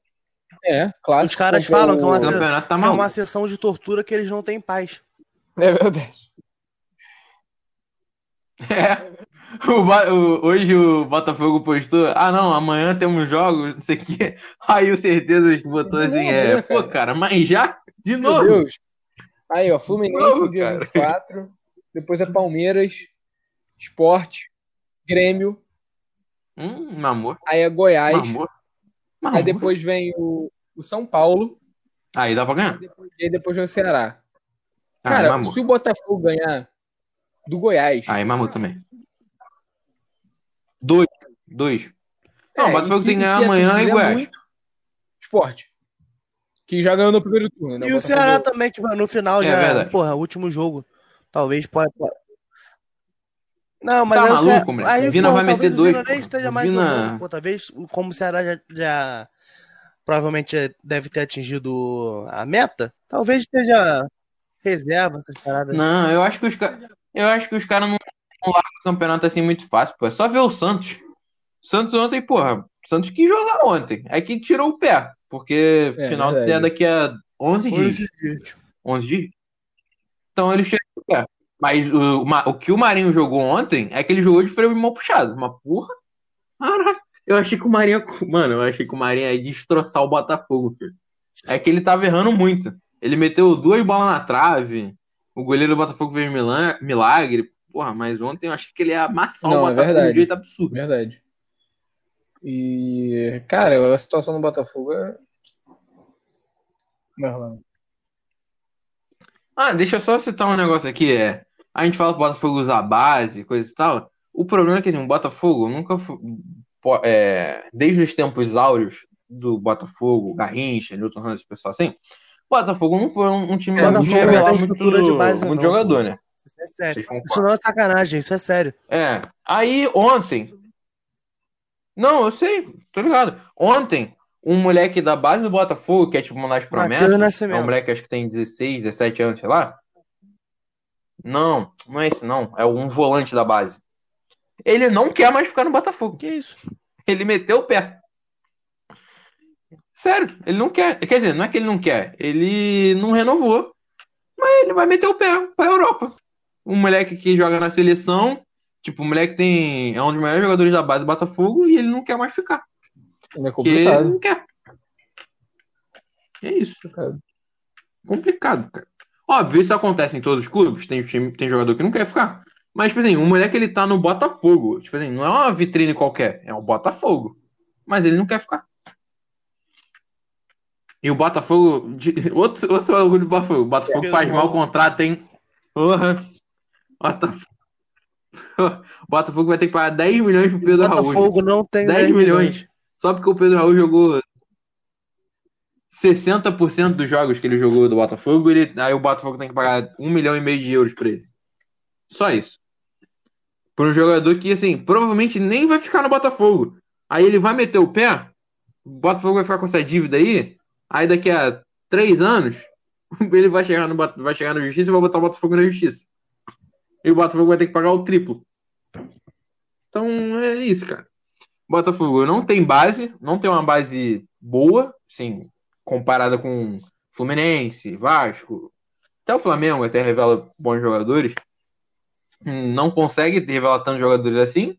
é, claro. Os caras falam que é, uma, tá que é uma sessão de tortura que eles não têm paz. É verdade. É. O, o, hoje o Botafogo postou, ah não, amanhã temos jogos, não sei o quê. Aí o Certezas botou assim, é, pô, cara, mas já? De novo? Aí, ó, Fluminense, novo, dia cara. 24. depois é Palmeiras, Esporte, Grêmio, Hum, mamor. aí é Goiás, Mamor. Aí Mamor. depois vem o, o São Paulo, Aí dá pra ganhar. e aí depois vem o Ceará. Aí Cara, se o Botafogo ganhar do Goiás, Aí mamor também. Dois. Dois. Não, É, o Botafogo e se- tem que ganhar assim, amanhã e quiser Goiás. muito, Esporte. Que já ganhou no primeiro turno. né? E o Botafogo- Ceará também, que no final É já. verdade. Porra, último jogo. Talvez pode. Não, mas Tá o maluco, moleque? Aí, O Vina porra, vai talvez meter o Vina dois, nem pô. esteja O mais Vina- jogando, pô. Talvez, como o Ceará já, já provavelmente deve ter atingido a meta, talvez esteja reserva essas paradas. Não, eu acho que os caras. Eu acho que os caras não, não largam o campeonato assim muito fácil, pô. É só ver o Santos. Santos ontem, porra. Santos quis jogar ontem. É que tirou o pé. Porque É, final é daqui a 11 dias. Hoje, gente. 11 dias? Então ele chega o pé. Mas o, o que o Marinho jogou ontem é que ele jogou de freio de mão puxado. Uma porra. Caraca. Eu achei que o Marinho. Mano, eu achei que o Marinho ia destroçar o Botafogo, filho. É que ele tava errando muito. Ele meteu duas bolas na trave. O goleiro do Botafogo fez mila- milagre. Porra, mas ontem eu achei que ele ia amassar Não, o é Botafogo de verdade. um jeito absurdo. Verdade. E, cara, a situação do Botafogo é. Merlano. Ah, deixa eu só citar um negócio aqui. É, a gente fala que o Botafogo usa a base, coisa e tal. O problema é que assim, o Botafogo nunca foi. é, desde os tempos áureos do Botafogo, Garrincha, Newton Santos, esse pessoal assim, o Botafogo não foi um, um time É, não tem muito, de base, muito não, jogador, pô. né? Isso é sério. Isso não é sacanagem, isso é sério. É. Aí ontem. Não, eu sei, tô ligado. Ontem, um moleque da base do Botafogo, que é tipo uma das promessas, é um moleque que acho que tem 16, 17 anos, sei lá. Não, não é esse não. É um volante da base. Ele não quer mais ficar no Botafogo. Que isso? Ele meteu o pé. Sério, ele não quer. Quer dizer, não é que ele não quer, ele não renovou. Mas ele vai meter o pé pra Europa. Um moleque que joga na seleção, tipo, o moleque tem, é um dos melhores jogadores da base do Botafogo e ele não quer mais ficar. É Porque ele complicado. não quer. É isso. complicado. Complicado, cara. Óbvio, isso acontece em todos os clubes. Tem, time, tem jogador que não quer ficar. Mas, tipo assim, o moleque ele tá no Botafogo. Tipo assim, não é uma vitrine qualquer, é o Botafogo. Mas ele não quer ficar. E o Botafogo. de- Outro, outro orgulho do Botafogo. O Botafogo Pedro faz mal o Raul. contrato, hein? Porra. Botafogo. O Botafogo vai ter que pagar 10 milhões pro Pedro Raul. gente. Botafogo não tem 10 10 milhões. Só porque o Pedro Raul jogou 60% dos jogos que ele jogou do Botafogo, ele, aí o Botafogo tem que pagar um milhão e meio de euros pra ele. Só isso. Por um jogador que, assim, provavelmente nem vai ficar no Botafogo. Aí ele vai meter o pé, o Botafogo vai ficar com essa dívida aí, aí daqui a três anos, ele vai chegar, no, vai chegar na justiça e vai botar o Botafogo na justiça. E o Botafogo vai ter que pagar o triplo. Então é isso, cara. Botafogo não tem base, não tem uma base boa, assim, comparada com Fluminense, Vasco, até o Flamengo até revela bons jogadores, não consegue revelar tantos jogadores assim,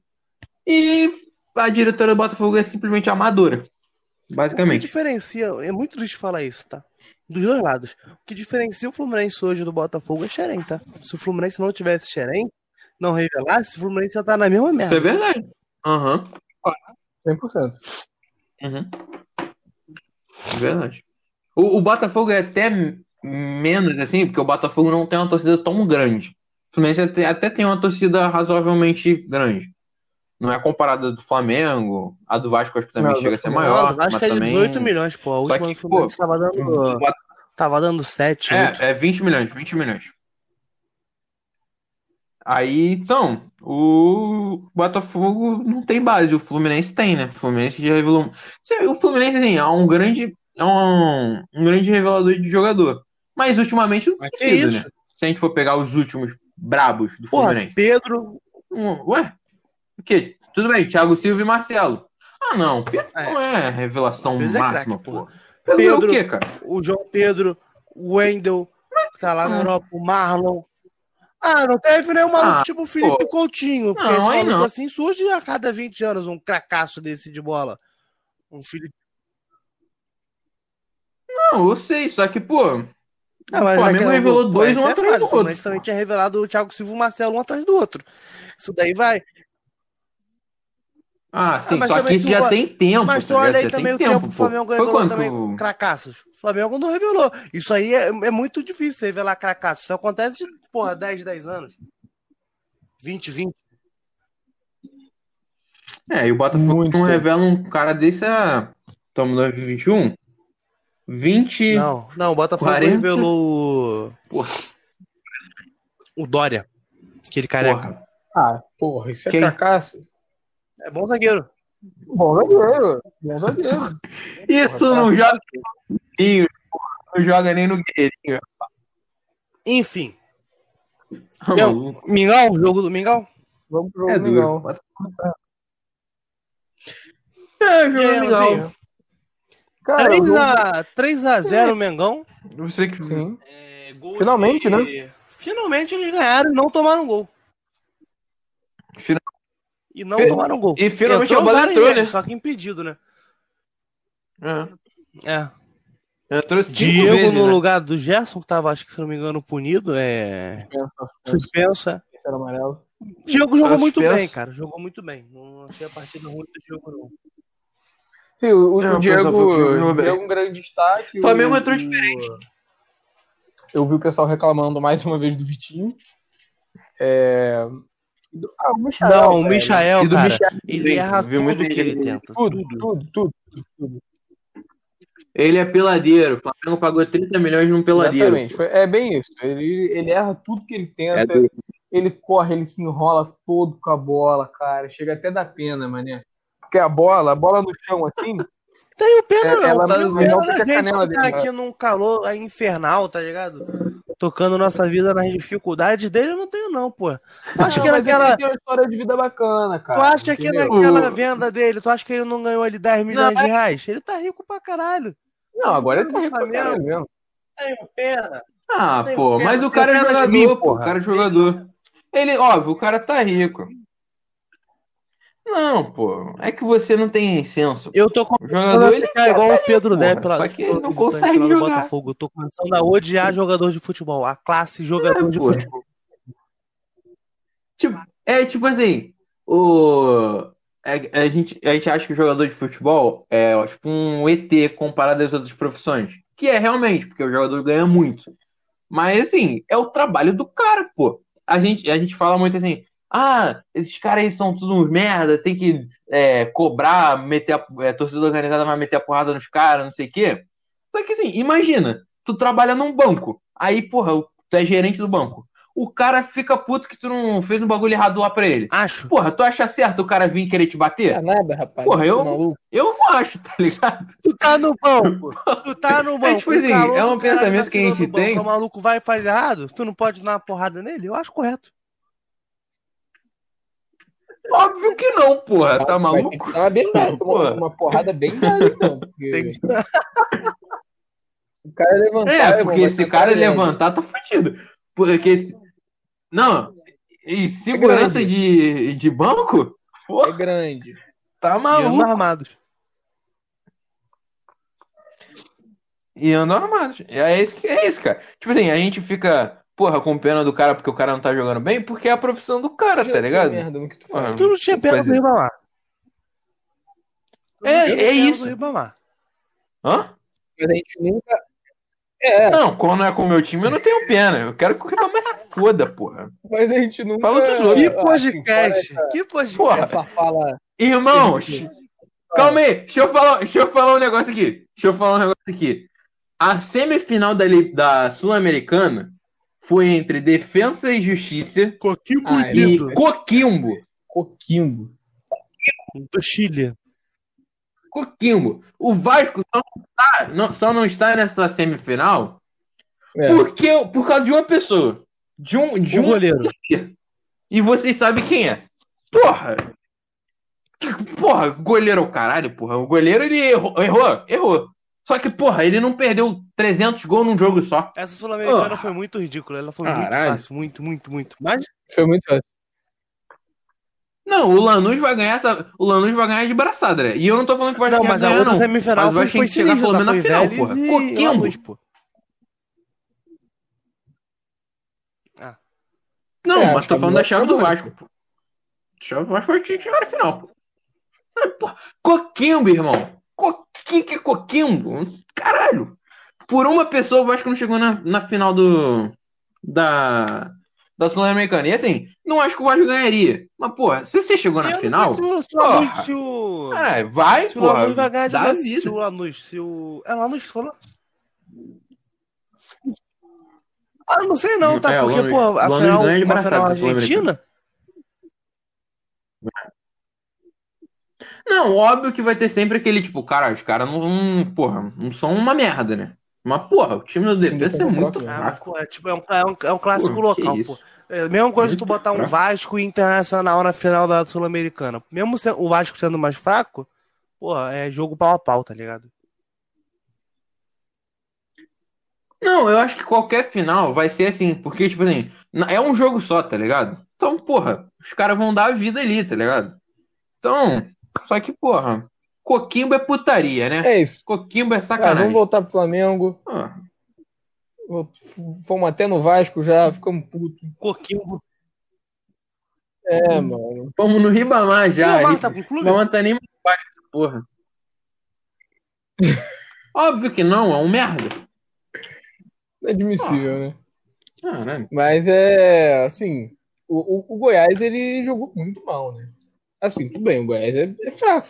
e a diretora do Botafogo é simplesmente amadora, O que basicamente. diferencia, é muito triste falar isso, tá? Dos dois lados. O que diferencia o Fluminense hoje do Botafogo é Xerém, tá? Se o Fluminense não tivesse Xerém, não revelasse, o Fluminense ia estar na mesma Isso é merda. verdade. Aham. 100%. Uhum. É verdade. O, o Botafogo é até menos assim, porque o Botafogo não tem uma torcida tão grande. O Fluminense até, até tem uma torcida razoavelmente grande. Não é comparada do Flamengo, a do Vasco acho que também Não, chega a ser maior, Não, mas que é de também 18 milhões, pô. A Só última que, Fluminense tava o dando, tava dando 7, 8. é, é 20 milhões, 20 milhões. Aí, então, o Botafogo não tem base, o Fluminense tem, né? O Fluminense já revelou. O Fluminense, assim, é um grande, é um, um grande revelador de jogador. Mas ultimamente não tem sido, isso? né? Se a gente for pegar os últimos brabos do Porra, Fluminense. Pedro, Ué? O quê? Tudo bem, Thiago Silva e Marcelo. Ah, não, Pedro É. não é revelação Pedro é máxima, craque, pô. Pedro, é o Pedro- quê, cara? o João Pedro, o Wendel, que tá lá na Hum. Europa, o Marlon. Ah, não teve nenhum maluco Ah, tipo o Felipe pô. Coutinho. Porque Não, esse não. assim surge a cada 20 anos um cracaço desse de bola. Um Felipe. Não, eu sei, só que, pô, Ah, mas O Flamengo revelou pô, dois, um é atrás do outro. Mas também tinha revelado o Thiago Silva e o Marcelo um atrás do outro. Isso daí vai. Ah, sim, mas só que isso tu já tem tempo. Mas tu tá ligado? olha aí também o tempo, tempo, que o. Flamengo revelou também cracassos. O Flamengo não revelou. Isso aí é, é muito difícil revelar cracassos. Isso acontece de, porra, 10, 10 anos. 20, 20. É, e o Botafogo Muito não tempo. revela um cara desse a. Estamos em 2021? 20. Não, não, o Botafogo 40. revelou o- Porra, o Dória. Aquele careca. porra. Ah, porra, isso é Quem? fracasso. É bom zagueiro. Bom zagueiro. Bom zagueiro. Isso Porra, não fracasso. joga nem, não joga nem no Guerreirinho. Enfim. Tá Meu. Mingau, jogo do Mingau? Vamos pro É jogo, duro. não. É, E jogo aí, legal. Leozinho? Cara, o 3 jogo... a, 3 a 0 Mengão. Você que Sim. É, Finalmente, de- né? Finalmente eles ganharam e não tomaram gol. Fina- E não Fi- tomaram gol. e finalmente Entrou a bola entrou, né? Só que impedido, né? É. É. Entrou cinco Diego vezes, no né? lugar do Gerson, que tava, acho que se não me engano, punido. É. Suspenso, é. Terceiro amarelo. Diego jogou muito suspenso. bem, cara. Jogou muito bem. Não achei a partida ruim do Diego, não. Sim, o, o Não, Diego o bem. deu um grande destaque. O Flamengo o- entrou diferente. Eu vi o pessoal reclamando mais uma vez do Vitinho. É... do- Ah, o Michael. Não, o. Michael, E do cara, Michael ele erra tudo que ele tenta. Tudo, tudo, tudo, tudo. Ele é peladeiro. O Flamengo pagou 30 milhões num peladeiro. Exatamente. É bem isso. Ele, ele erra tudo que ele É tenta. doido. ele corre, ele se enrola todo com a bola, cara. Chega até da pena, mané. Porque a bola, a bola no chão assim, Tenho pena, É, não. ela Tenho não- pena não fica a gente canela que tá dele, aqui num calor infernal, tá ligado? Tocando nossa vida nas dificuldades dele, eu não tenho, não, pô. Tu acha Não, que mas naquela. ele tem uma história de vida bacana, cara. Tu acha que entendeu? naquela O- venda dele, tu acha que ele não ganhou ali 10 milhões de reais? Ele tá rico pra caralho. Não, agora ele tá caralho mesmo. Tenho pena. Ah, Tenho pô, pena, mas o tenho cara é jogador, mim, pô. O cara é jogador. Ele, óbvio, o cara tá rico. Não, pô. É que você não tem senso. Eu tô O começando jogador, ele ficar igual tá o Pedro porra, Neto lá, Só que ele não consegue jogar. Botafogo. Eu tô começando a odiar jogador de futebol. A classe jogador de pô. futebol. Tipo, é tipo assim, o é- a gente, a gente acha que o jogador de futebol é tipo um ET comparado às outras profissões. Que é realmente, porque o jogador ganha muito. Mas assim, é o trabalho do cara, pô. A gente, a gente fala muito assim, ah, esses caras aí são tudo uns merda, tem que é, cobrar, meter a, é, torcida organizada vai meter a porrada nos caras, não sei o quê. Só que assim, imagina, tu trabalha num banco, aí, porra, tu é gerente do banco. O cara fica puto que tu não fez um bagulho errado lá pra ele. Acho. Porra, tu acha certo o cara vir querer te Não bater? é nada, rapaz. Porra, eu- Tá maluco? Eu não acho, tá ligado? Tu tá no banco. Tu tá no banco. tipo o assim, calor é um cara pensamento que a gente banco, tem. O maluco vai e faz errado. Tu não pode dar uma porrada nele? Eu acho correto. Óbvio que não, porra. Tá ter maluco? uma, bem dada, uma, Porra. uma porrada bem dada, então. Porque Tem que- o cara levantar. É, irmão, porque vai se o cara levantar, tá fudido. Porque. Não, e segurança grande. de, de banco? É Porra, grande. tá E andam maluco. armados. E andam armados. É isso, que- é isso, cara. Tipo assim, a gente fica, porra, com pena do cara porque o cara não tá jogando bem, porque é a profissão do cara, tá ligado? merda no que tu fala. Tu não tinha pena Pois do é. Ribamar. Tu não É- tinha é pena isso. do Ribamar. Hã? Mas a gente nunca. É, Não, quando é com o meu time, eu não tenho pena. Eu quero que o Ribamar se foda, porra. mas a gente nunca. Fala dos outros. Que podcast. Que podcast. Porra. Essa, fala. Irmãos, calma aí. Deixa eu, falar, deixa eu falar um negócio aqui. Deixa eu falar um negócio aqui. A semifinal da, da Sul-Americana foi entre Defensa e Justiça Coquinho Ah, é e bonito. Coquimbo. Coquimbo. Do Chile. Coquimbo. O Vasco só não, tá- não- só não está nessa semifinal É. porque, por causa de uma pessoa. De um, de um goleiro. E vocês sabem quem é. Porra! Porra, goleiro é o caralho, porra. O goleiro ele errou, errou, errou. Só que, porra, ele não perdeu 300 gols num jogo só. Essa Sul-Americana Ah. foi muito ridícula. Ela foi muito Caralho. fácil. Muito, muito, muito. Mas Foi muito fácil. Não, o Lanús vai ganhar essa, o Lanús vai ganhar de braçada, né? E eu não tô falando que vai não, mas ganhar, a não. Semifinal mas vai chegar tá pelo menos na final, porra. Coquimbo. Lanús, pô. Ah. Não, é, mas tô tá falando da chave do tá Vasco, pô. A chave do Vasco foi chegar na final, pô. Coquimbo, irmão. Coquimbo, que é Coquimbo? Caralho. Por uma pessoa o Vasco não chegou na, na final do... Da da Sul-Americana. E assim, não acho que o Vasco ganharia. Mas, porra, se você chegou na Eu final. Se o, se o porra. Se o, Caralho, vai, se o porra. Lanús vai ganhar de dá a vida. Se o Lanús, se o. É Lanús falou? Ah, não sei não, tá? É, o Porque, Lanús- pô, a Lanús final, ganha de uma braçada final argentina? Não, óbvio que vai ter sempre aquele tipo, cara, os caras não, não- porra, não são uma merda, né? Mas, porra, o time do defesa é muito fraco? Ah, fraco. é, tipo, é, um, é, um, é um clássico Porra, que local, pô. É a mesma coisa que tu Muito botar um fraco. Vasco e Internacional na final da Sul-Americana. Mesmo o Vasco sendo mais fraco, pô, é jogo pau a pau, tá ligado? Não, eu acho que qualquer final vai ser assim, porque, tipo assim, é um jogo só, tá ligado? Então, porra, os caras vão dar a vida ali, tá ligado? Então, só que, porra, Coquimbo é putaria, né? É isso. Coquimbo é Ah, sacanagem. vamos voltar pro Flamengo. Ah, Fomos até no Vasco já, ficamos putos. Coquimbo. É, mano. Vamos no Ribamar já. Aí. tá com clube? Não tá nem mais baixo porra. Óbvio que não, é um merda. Inadmissível, né? Caralho. Mas é assim, o, o, o Goiás ele jogou muito mal, né? Assim, tudo bem, o Goiás é, é fraco,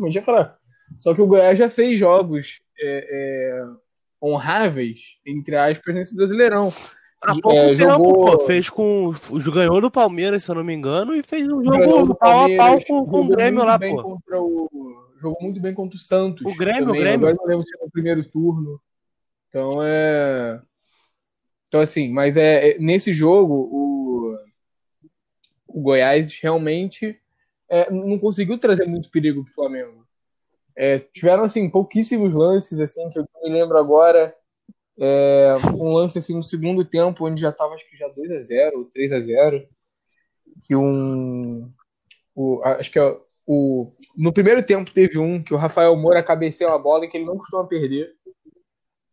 realmente é fraco. Só que o Goiás já fez jogos é, é, honráveis, entre aspas, nesse Brasileirão. Há pouco É, tempo, jogou- pô, fez com. Ganhou do Palmeiras, se eu não me engano, e fez um jogo pau a pau com, com o Grêmio lá, pô. O, jogou muito bem contra o Santos. O Grêmio, também. o Grêmio. Agora não lembro se é no primeiro turno. Então é. Então, assim, mas é, é- nesse jogo, o, o Goiás realmente é, não conseguiu trazer muito perigo pro Flamengo. É, tiveram, assim, pouquíssimos lances, assim, que eu me lembro agora. É, um lance, assim, no segundo tempo, onde já tava, acho que já 2x0 ou 3x0. Que um. O, acho que é o. No primeiro tempo teve um que o Rafael Moura cabeceou a bola que ele não costuma perder.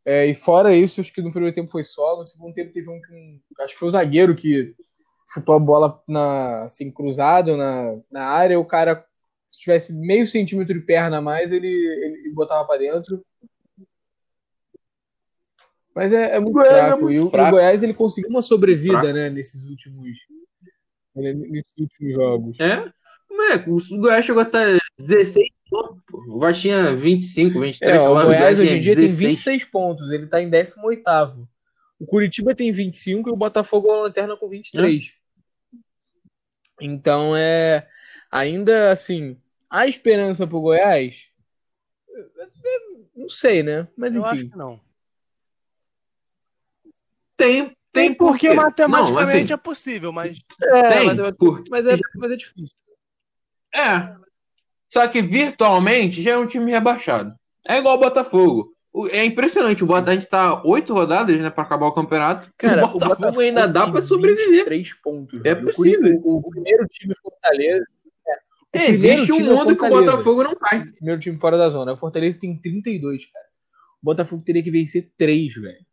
É, e fora isso, acho que no primeiro tempo foi só. No segundo tempo teve um que um, acho que foi o zagueiro que chutou a bola na, assim, cruzado na, na área. O cara, se tivesse meio centímetro de perna a mais, ele, ele botava pra dentro. Mas é, é muito Goiás é fraco. muito e o, fraco. o Goiás ele conseguiu uma sobrevida, Fraco. né, nesses últimos, nesses últimos jogos. É? Moleque, o Goiás chegou até 16 pontos, pô. O Vasco tinha 25, 23. É, o Goiás hoje em dia tem 16. 26 pontos, ele tá em 18º. O Curitiba tem 25 e o Botafogo é a lanterna com 23. Então é ainda assim, a esperança pro Goiás não sei, né? Mas Eu acho enfim. que não. Tem, tem porque porquê. matematicamente Não, assim, é possível, mas. É, tem, mas, por- mas é, mas é difícil. É. Só que virtualmente já é um time rebaixado. É igual o Botafogo. O- É impressionante, o Botafogo a gente tá oito rodadas, né, pra acabar o campeonato. Cara, e o Botafogo, ainda dá pra sobreviver. 23 pontos. É. O possível. O, o primeiro time Fortaleza. o primeiro Existe um time é mundo que o. Botafogo não cai. Primeiro time fora da zona. O Fortaleza tem 32, cara. O Botafogo teria que vencer 3, velho.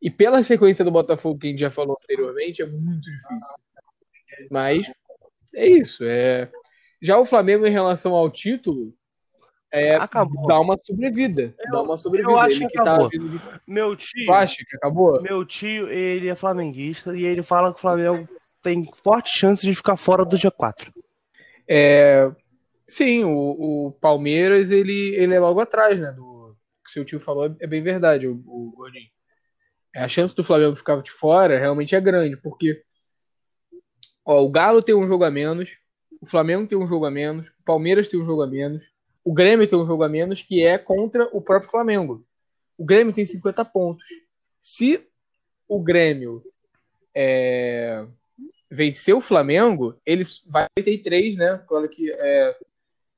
E pela sequência do Botafogo que a gente já falou anteriormente, é muito difícil. Mas é isso. É... Já o Flamengo, em relação ao título, é... Acabou. dá uma sobrevida. dá uma sobrevida. eu acho Ele que que tá acabou. vindo de... Meu tio. Tu acha que acabou? Meu tio, ele é flamenguista e ele fala que o Flamengo tem forte chance de ficar fora do G4. É... Sim, o, o Palmeiras, ele, ele é logo atrás, né? Do o que seu tio falou é bem verdade, o, o Gordinho. A chance do Flamengo ficar de fora realmente é grande, porque ó, o Galo tem um jogo a menos, o Flamengo tem um jogo a menos, o Palmeiras tem um jogo a menos, o Grêmio tem um jogo a menos, que é contra o próprio Flamengo. O Grêmio tem 50 pontos. Se o Grêmio é, vencer o Flamengo, ele vai ter três, né? Claro que é,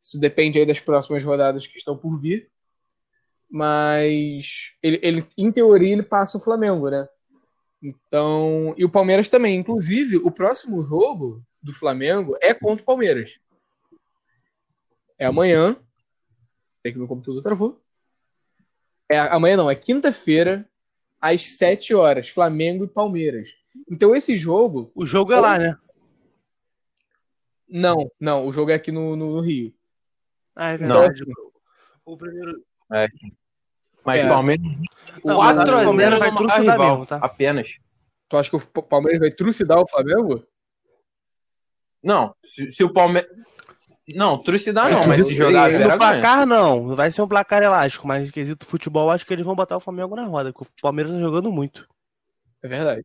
isso depende aí das próximas rodadas que estão por vir. Mas ele, ele, em teoria, ele passa o Flamengo, né? Então, e o Palmeiras também. Inclusive, o próximo jogo do Flamengo é contra o Palmeiras. É amanhã. Tem que meu computador travou. É, amanhã não, é quinta-feira, às 7 horas, Flamengo e Palmeiras. Então esse jogo. O jogo é lá, né? Não, não, o jogo é aqui no, no, no Rio. Ah, é Não. verdade. O primeiro. Mas É. Palmeiras Não, mas acho que o 4x0 Palmeiras vai vai trucidar rival, mesmo, tá? Apenas. Tu acha que o Palmeiras vai trucidar o Flamengo? Não, se, se o Palmeiras. Não, trucidar É, não, mas se jogar eu- No Vera ganha. placar, não. Vai ser um placar elástico, mas quesito futebol, acho que eles vão botar o Flamengo na roda, porque o Palmeiras tá jogando muito. É verdade.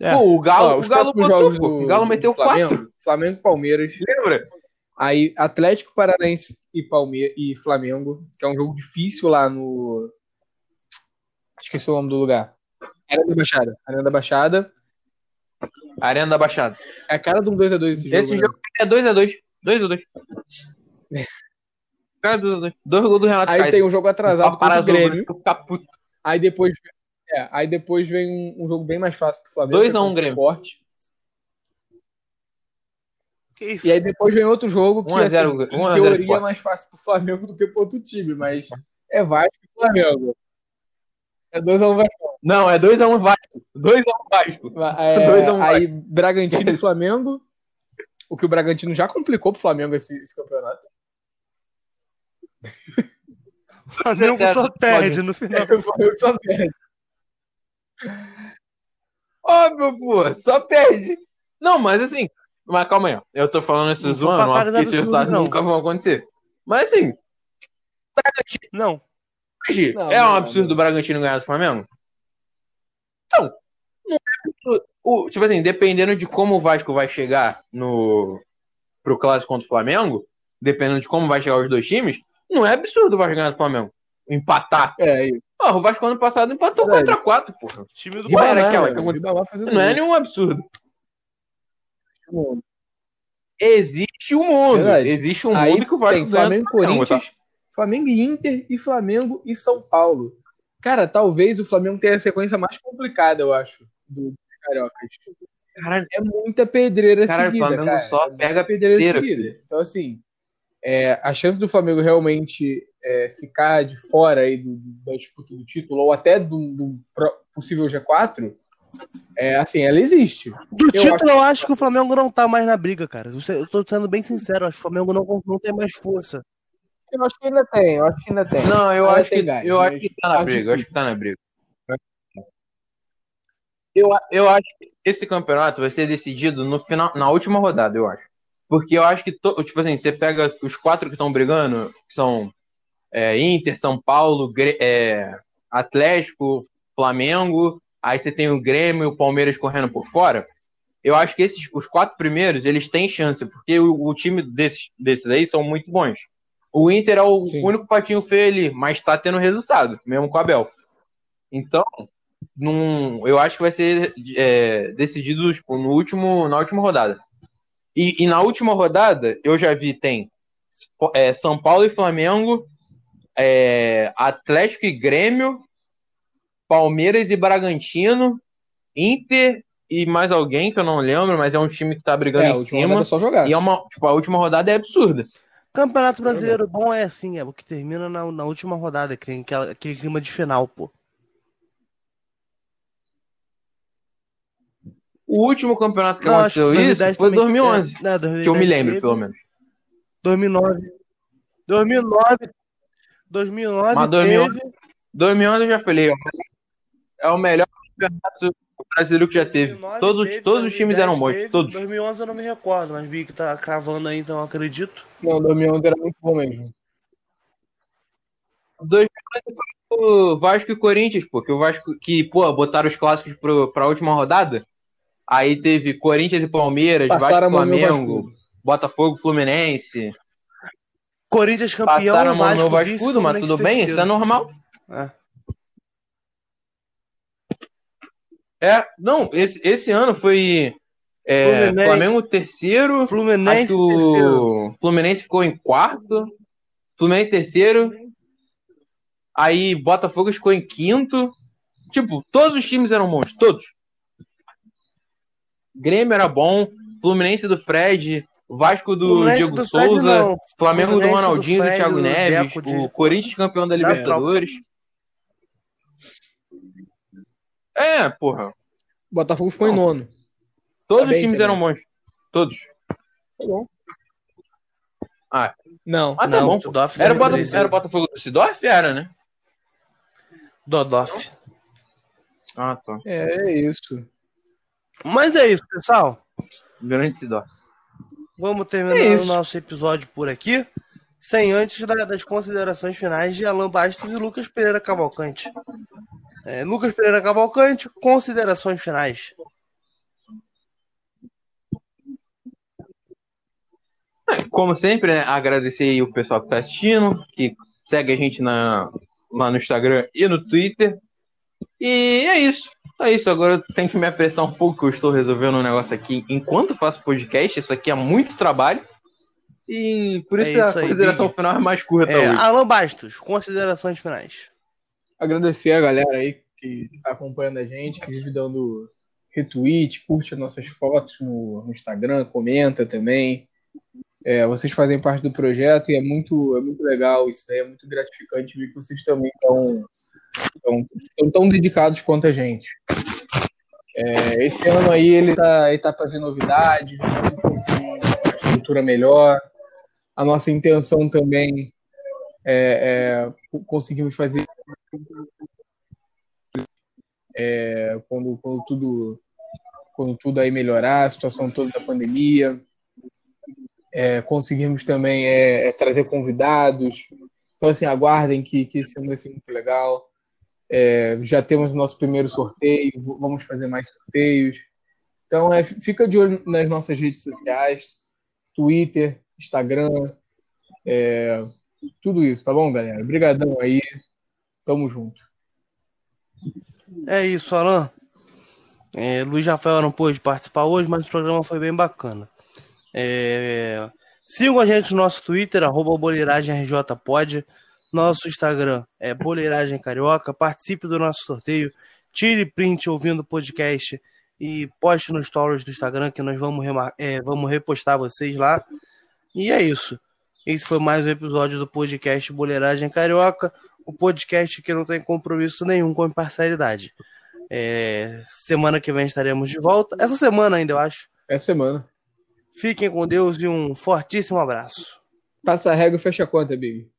É. Pô, o Galo, Ó, o os Galo botou, pô. do, O Galo meteu Flamengo, 4. Flamengo e Palmeiras. Lembra? Aí Atlético Paranaense e Palmeiras e Flamengo, que é um jogo difícil lá no. Esqueci o nome do lugar. Arena da Baixada. Arena da Baixada. Arena da Baixada. É a cara de um 2x2 esse jogo. Esse né? jogo é 2x2. 2x2. Cara, 2x2. Dois gols do Renato Aí Kaiser. tem um jogo atrasado contra o Grêmio. puto. Aí depois, é, aí depois vem um, um jogo bem mais fácil pro Flamengo. 2 que é a 1 contra o Grêmio. Que isso? E aí depois vem outro jogo que, 1 a 0, assim, 1 em a 0 teoria, é mais fácil pro Flamengo do que pro outro time, mas é Vasco e Flamengo. É 2x1 Vasco. Não, é 2x1 Vasco. 2x1 Vasco. É, 2 a 1 aí Bragantino e Flamengo. O que o Bragantino já complicou pro Flamengo esse, esse campeonato. O Flamengo só perde no final. O Flamengo só perde. Óbvio, pô. Só perde. Não, mas assim. Mas calma aí. ó. Eu tô falando isso Não zoando, ó, porque esses resultados nunca vão acontecer. Mas assim. Bragantino Não. Hoje Não, é não, um absurdo não. o Bragantino ganhar do Flamengo? Não. Não é absurdo. O, tipo assim, dependendo de como o Vasco vai chegar no pro clássico contra o Flamengo, dependendo de como vai chegar os dois times, não é absurdo o Vasco ganhar do Flamengo. Empatar. É, aí. Ó, o Vasco ano passado empatou Verdade. contra 4, porra. O time do aquela que eu- Ribamar fazendo Não é gol. nenhum absurdo. Existe o mundo. Verdade. Existe um Aí mundo que o Vasco tem ganha Flamengo e do Flamengo, tá? Corinthians, Flamengo e Inter e Flamengo e São Paulo. Cara, talvez o Flamengo tenha a sequência mais complicada, eu acho, do cariocas. Caralho, É muita pedreira Caralho, o seguida, Flamengo cara. só É pega pedreira pedreira, seguida. Então, assim, é, a chance do Flamengo realmente é, ficar de fora aí do- da disputa do título, ou até do, do possível G4, é, assim, ela existe. Do Eu título, eu acho que o Flamengo não tá mais na briga, cara. Eu tô sendo bem sincero, acho que o Flamengo não, não tem mais força. Eu acho que ainda tem, eu acho que ainda tem. Não, eu acho tem que, gás, eu mas acho que tá na briga. Eu acho que tá na briga. Eu, eu acho que esse campeonato vai ser decidido no final, na última rodada, eu acho. Porque eu acho que, to- tipo assim, você pega os quatro que estão brigando, que são é, Inter, São Paulo, Gre- é, Atlético, Flamengo, aí você tem o Grêmio e o Palmeiras correndo por fora. Eu acho que esses, os quatro primeiros, eles têm chance, porque o, o time desses, desses aí são muito bons. O Inter é o Sim. único patinho feio ali, mas tá tendo resultado, mesmo com o Abel. Então, num, eu acho que vai ser é, decidido tipo, no último, na última rodada. E, e na última rodada, eu já vi, tem é, São Paulo e Flamengo, é, Atlético e Grêmio, Palmeiras e Bragantino, Inter e mais alguém que eu não lembro, mas é um time que tá brigando É, em cima. é só jogar. E é uma, tipo, a última rodada é absurda. Campeonato brasileiro bom é assim, é o que termina na, na última rodada, que tem aquela- aquele clima de final, pô. O último campeonato que Não, aconteceu que isso 2010 foi também- 2011. é, né, 2010 que eu me lembro, teve, pelo menos. 2009. 2009. 2009 Mas 2011 teve. 2011 eu já falei, ó, é o melhor campeonato brasileiro que já teve. 2009 Todos, teve, todos os times 2010 eram bons, teve, todos. 2011 eu não me recordo, mas vi que tá cravando aí, então eu acredito. Não, 2011 era muito bom mesmo. 2011 foi o Vasco e Corinthians, pô, que o Vasco que, pô, botaram os clássicos pro, pra última rodada. Aí teve Corinthians e Palmeiras, Passaram Vasco e Flamengo, Vasco. Botafogo, Fluminense. Corinthians campeão, Passaram Vasco, no vice, Vascudo, mas tudo bem, isso é normal. É. É, não, esse, esse ano foi é. Flamengo terceiro, Fluminense que terceiro. o Fluminense ficou em quarto, Fluminense terceiro, aí Botafogo ficou em quinto. Tipo, todos os times eram bons, todos. Grêmio era bom, Fluminense do Fred, Vasco do Fluminense Diego do Fred, Souza, não. Flamengo do Fluminense do Ronaldinho, do, Fred, Thiago do Neves, Deco, de- o Corinthians campeão da Da Libertadores. É, porra. O Botafogo ficou em Não. nono. Todos Tá os bem times também. eram bons. Todos. Tá bom. Ah. Não. Ah, tá Não, bom. Tudorf Era o, Bota... representa- era o Botafogo do Sidorf? Era, né? Dodoff. Ah, tá. É, é isso. Mas é isso, pessoal. Grande Sidorf. Vamos terminar É o nosso episódio por aqui. Sem antes da- das considerações finais de Alan Bastos e Lucas Pereira Cavalcante. É, Lucas Pereira Cavalcante, considerações finais. Como sempre, né, agradecer o pessoal que tá assistindo, que segue a gente na, lá no Instagram e no Twitter. E é isso. É isso. Agora eu tenho que me apressar um pouco, que eu estou resolvendo um negócio aqui enquanto faço podcast. Isso aqui é muito trabalho. E por É isso, a isso aí, consideração Big. final é mais curta É, hoje. Alan Bastos, considerações finais. Agradecer a galera aí que tá acompanhando a gente, que vive dando retweet, curte as nossas fotos no, no Instagram, comenta também. É, vocês fazem parte do projeto e é muito, é muito legal isso é muito gratificante ver que vocês também estão tão, tão, tão dedicados quanto a gente. É, esse ano aí ele tá, ele tá trazendo novidades, uma estrutura melhor. A nossa intenção também é, é conseguimos fazer é, quando, quando tudo quando tudo aí melhorar, a situação toda da pandemia. É, conseguimos também é, é, trazer convidados. Então, assim, aguardem que, que esse vai ser muito legal. Já temos o nosso primeiro sorteio, vamos fazer mais sorteios. Então, é, fica de olho nas nossas redes sociais, Twitter, Instagram, é, tudo isso, tá bom, galera? Obrigadão aí. Tamo junto. É isso, Alan. É, Luiz Rafael não pôde participar hoje, mas o programa foi bem bacana. É, sigam a gente no nosso Twitter, arroba boleiragemrjpod. Nosso Instagram é Boleiragem Carioca. Participe do nosso sorteio. Tire print ouvindo o podcast e poste nos stories do Instagram que nós vamos, é, vamos repostar vocês lá. E é isso. Esse foi mais um episódio do podcast Boleiragem Carioca. O podcast que não tem compromisso nenhum com imparcialidade. É, semana que vem estaremos de volta. Essa semana ainda, eu acho. Essa semana. Fiquem com Deus e um fortíssimo abraço. Passa a régua e fecha a conta, Big.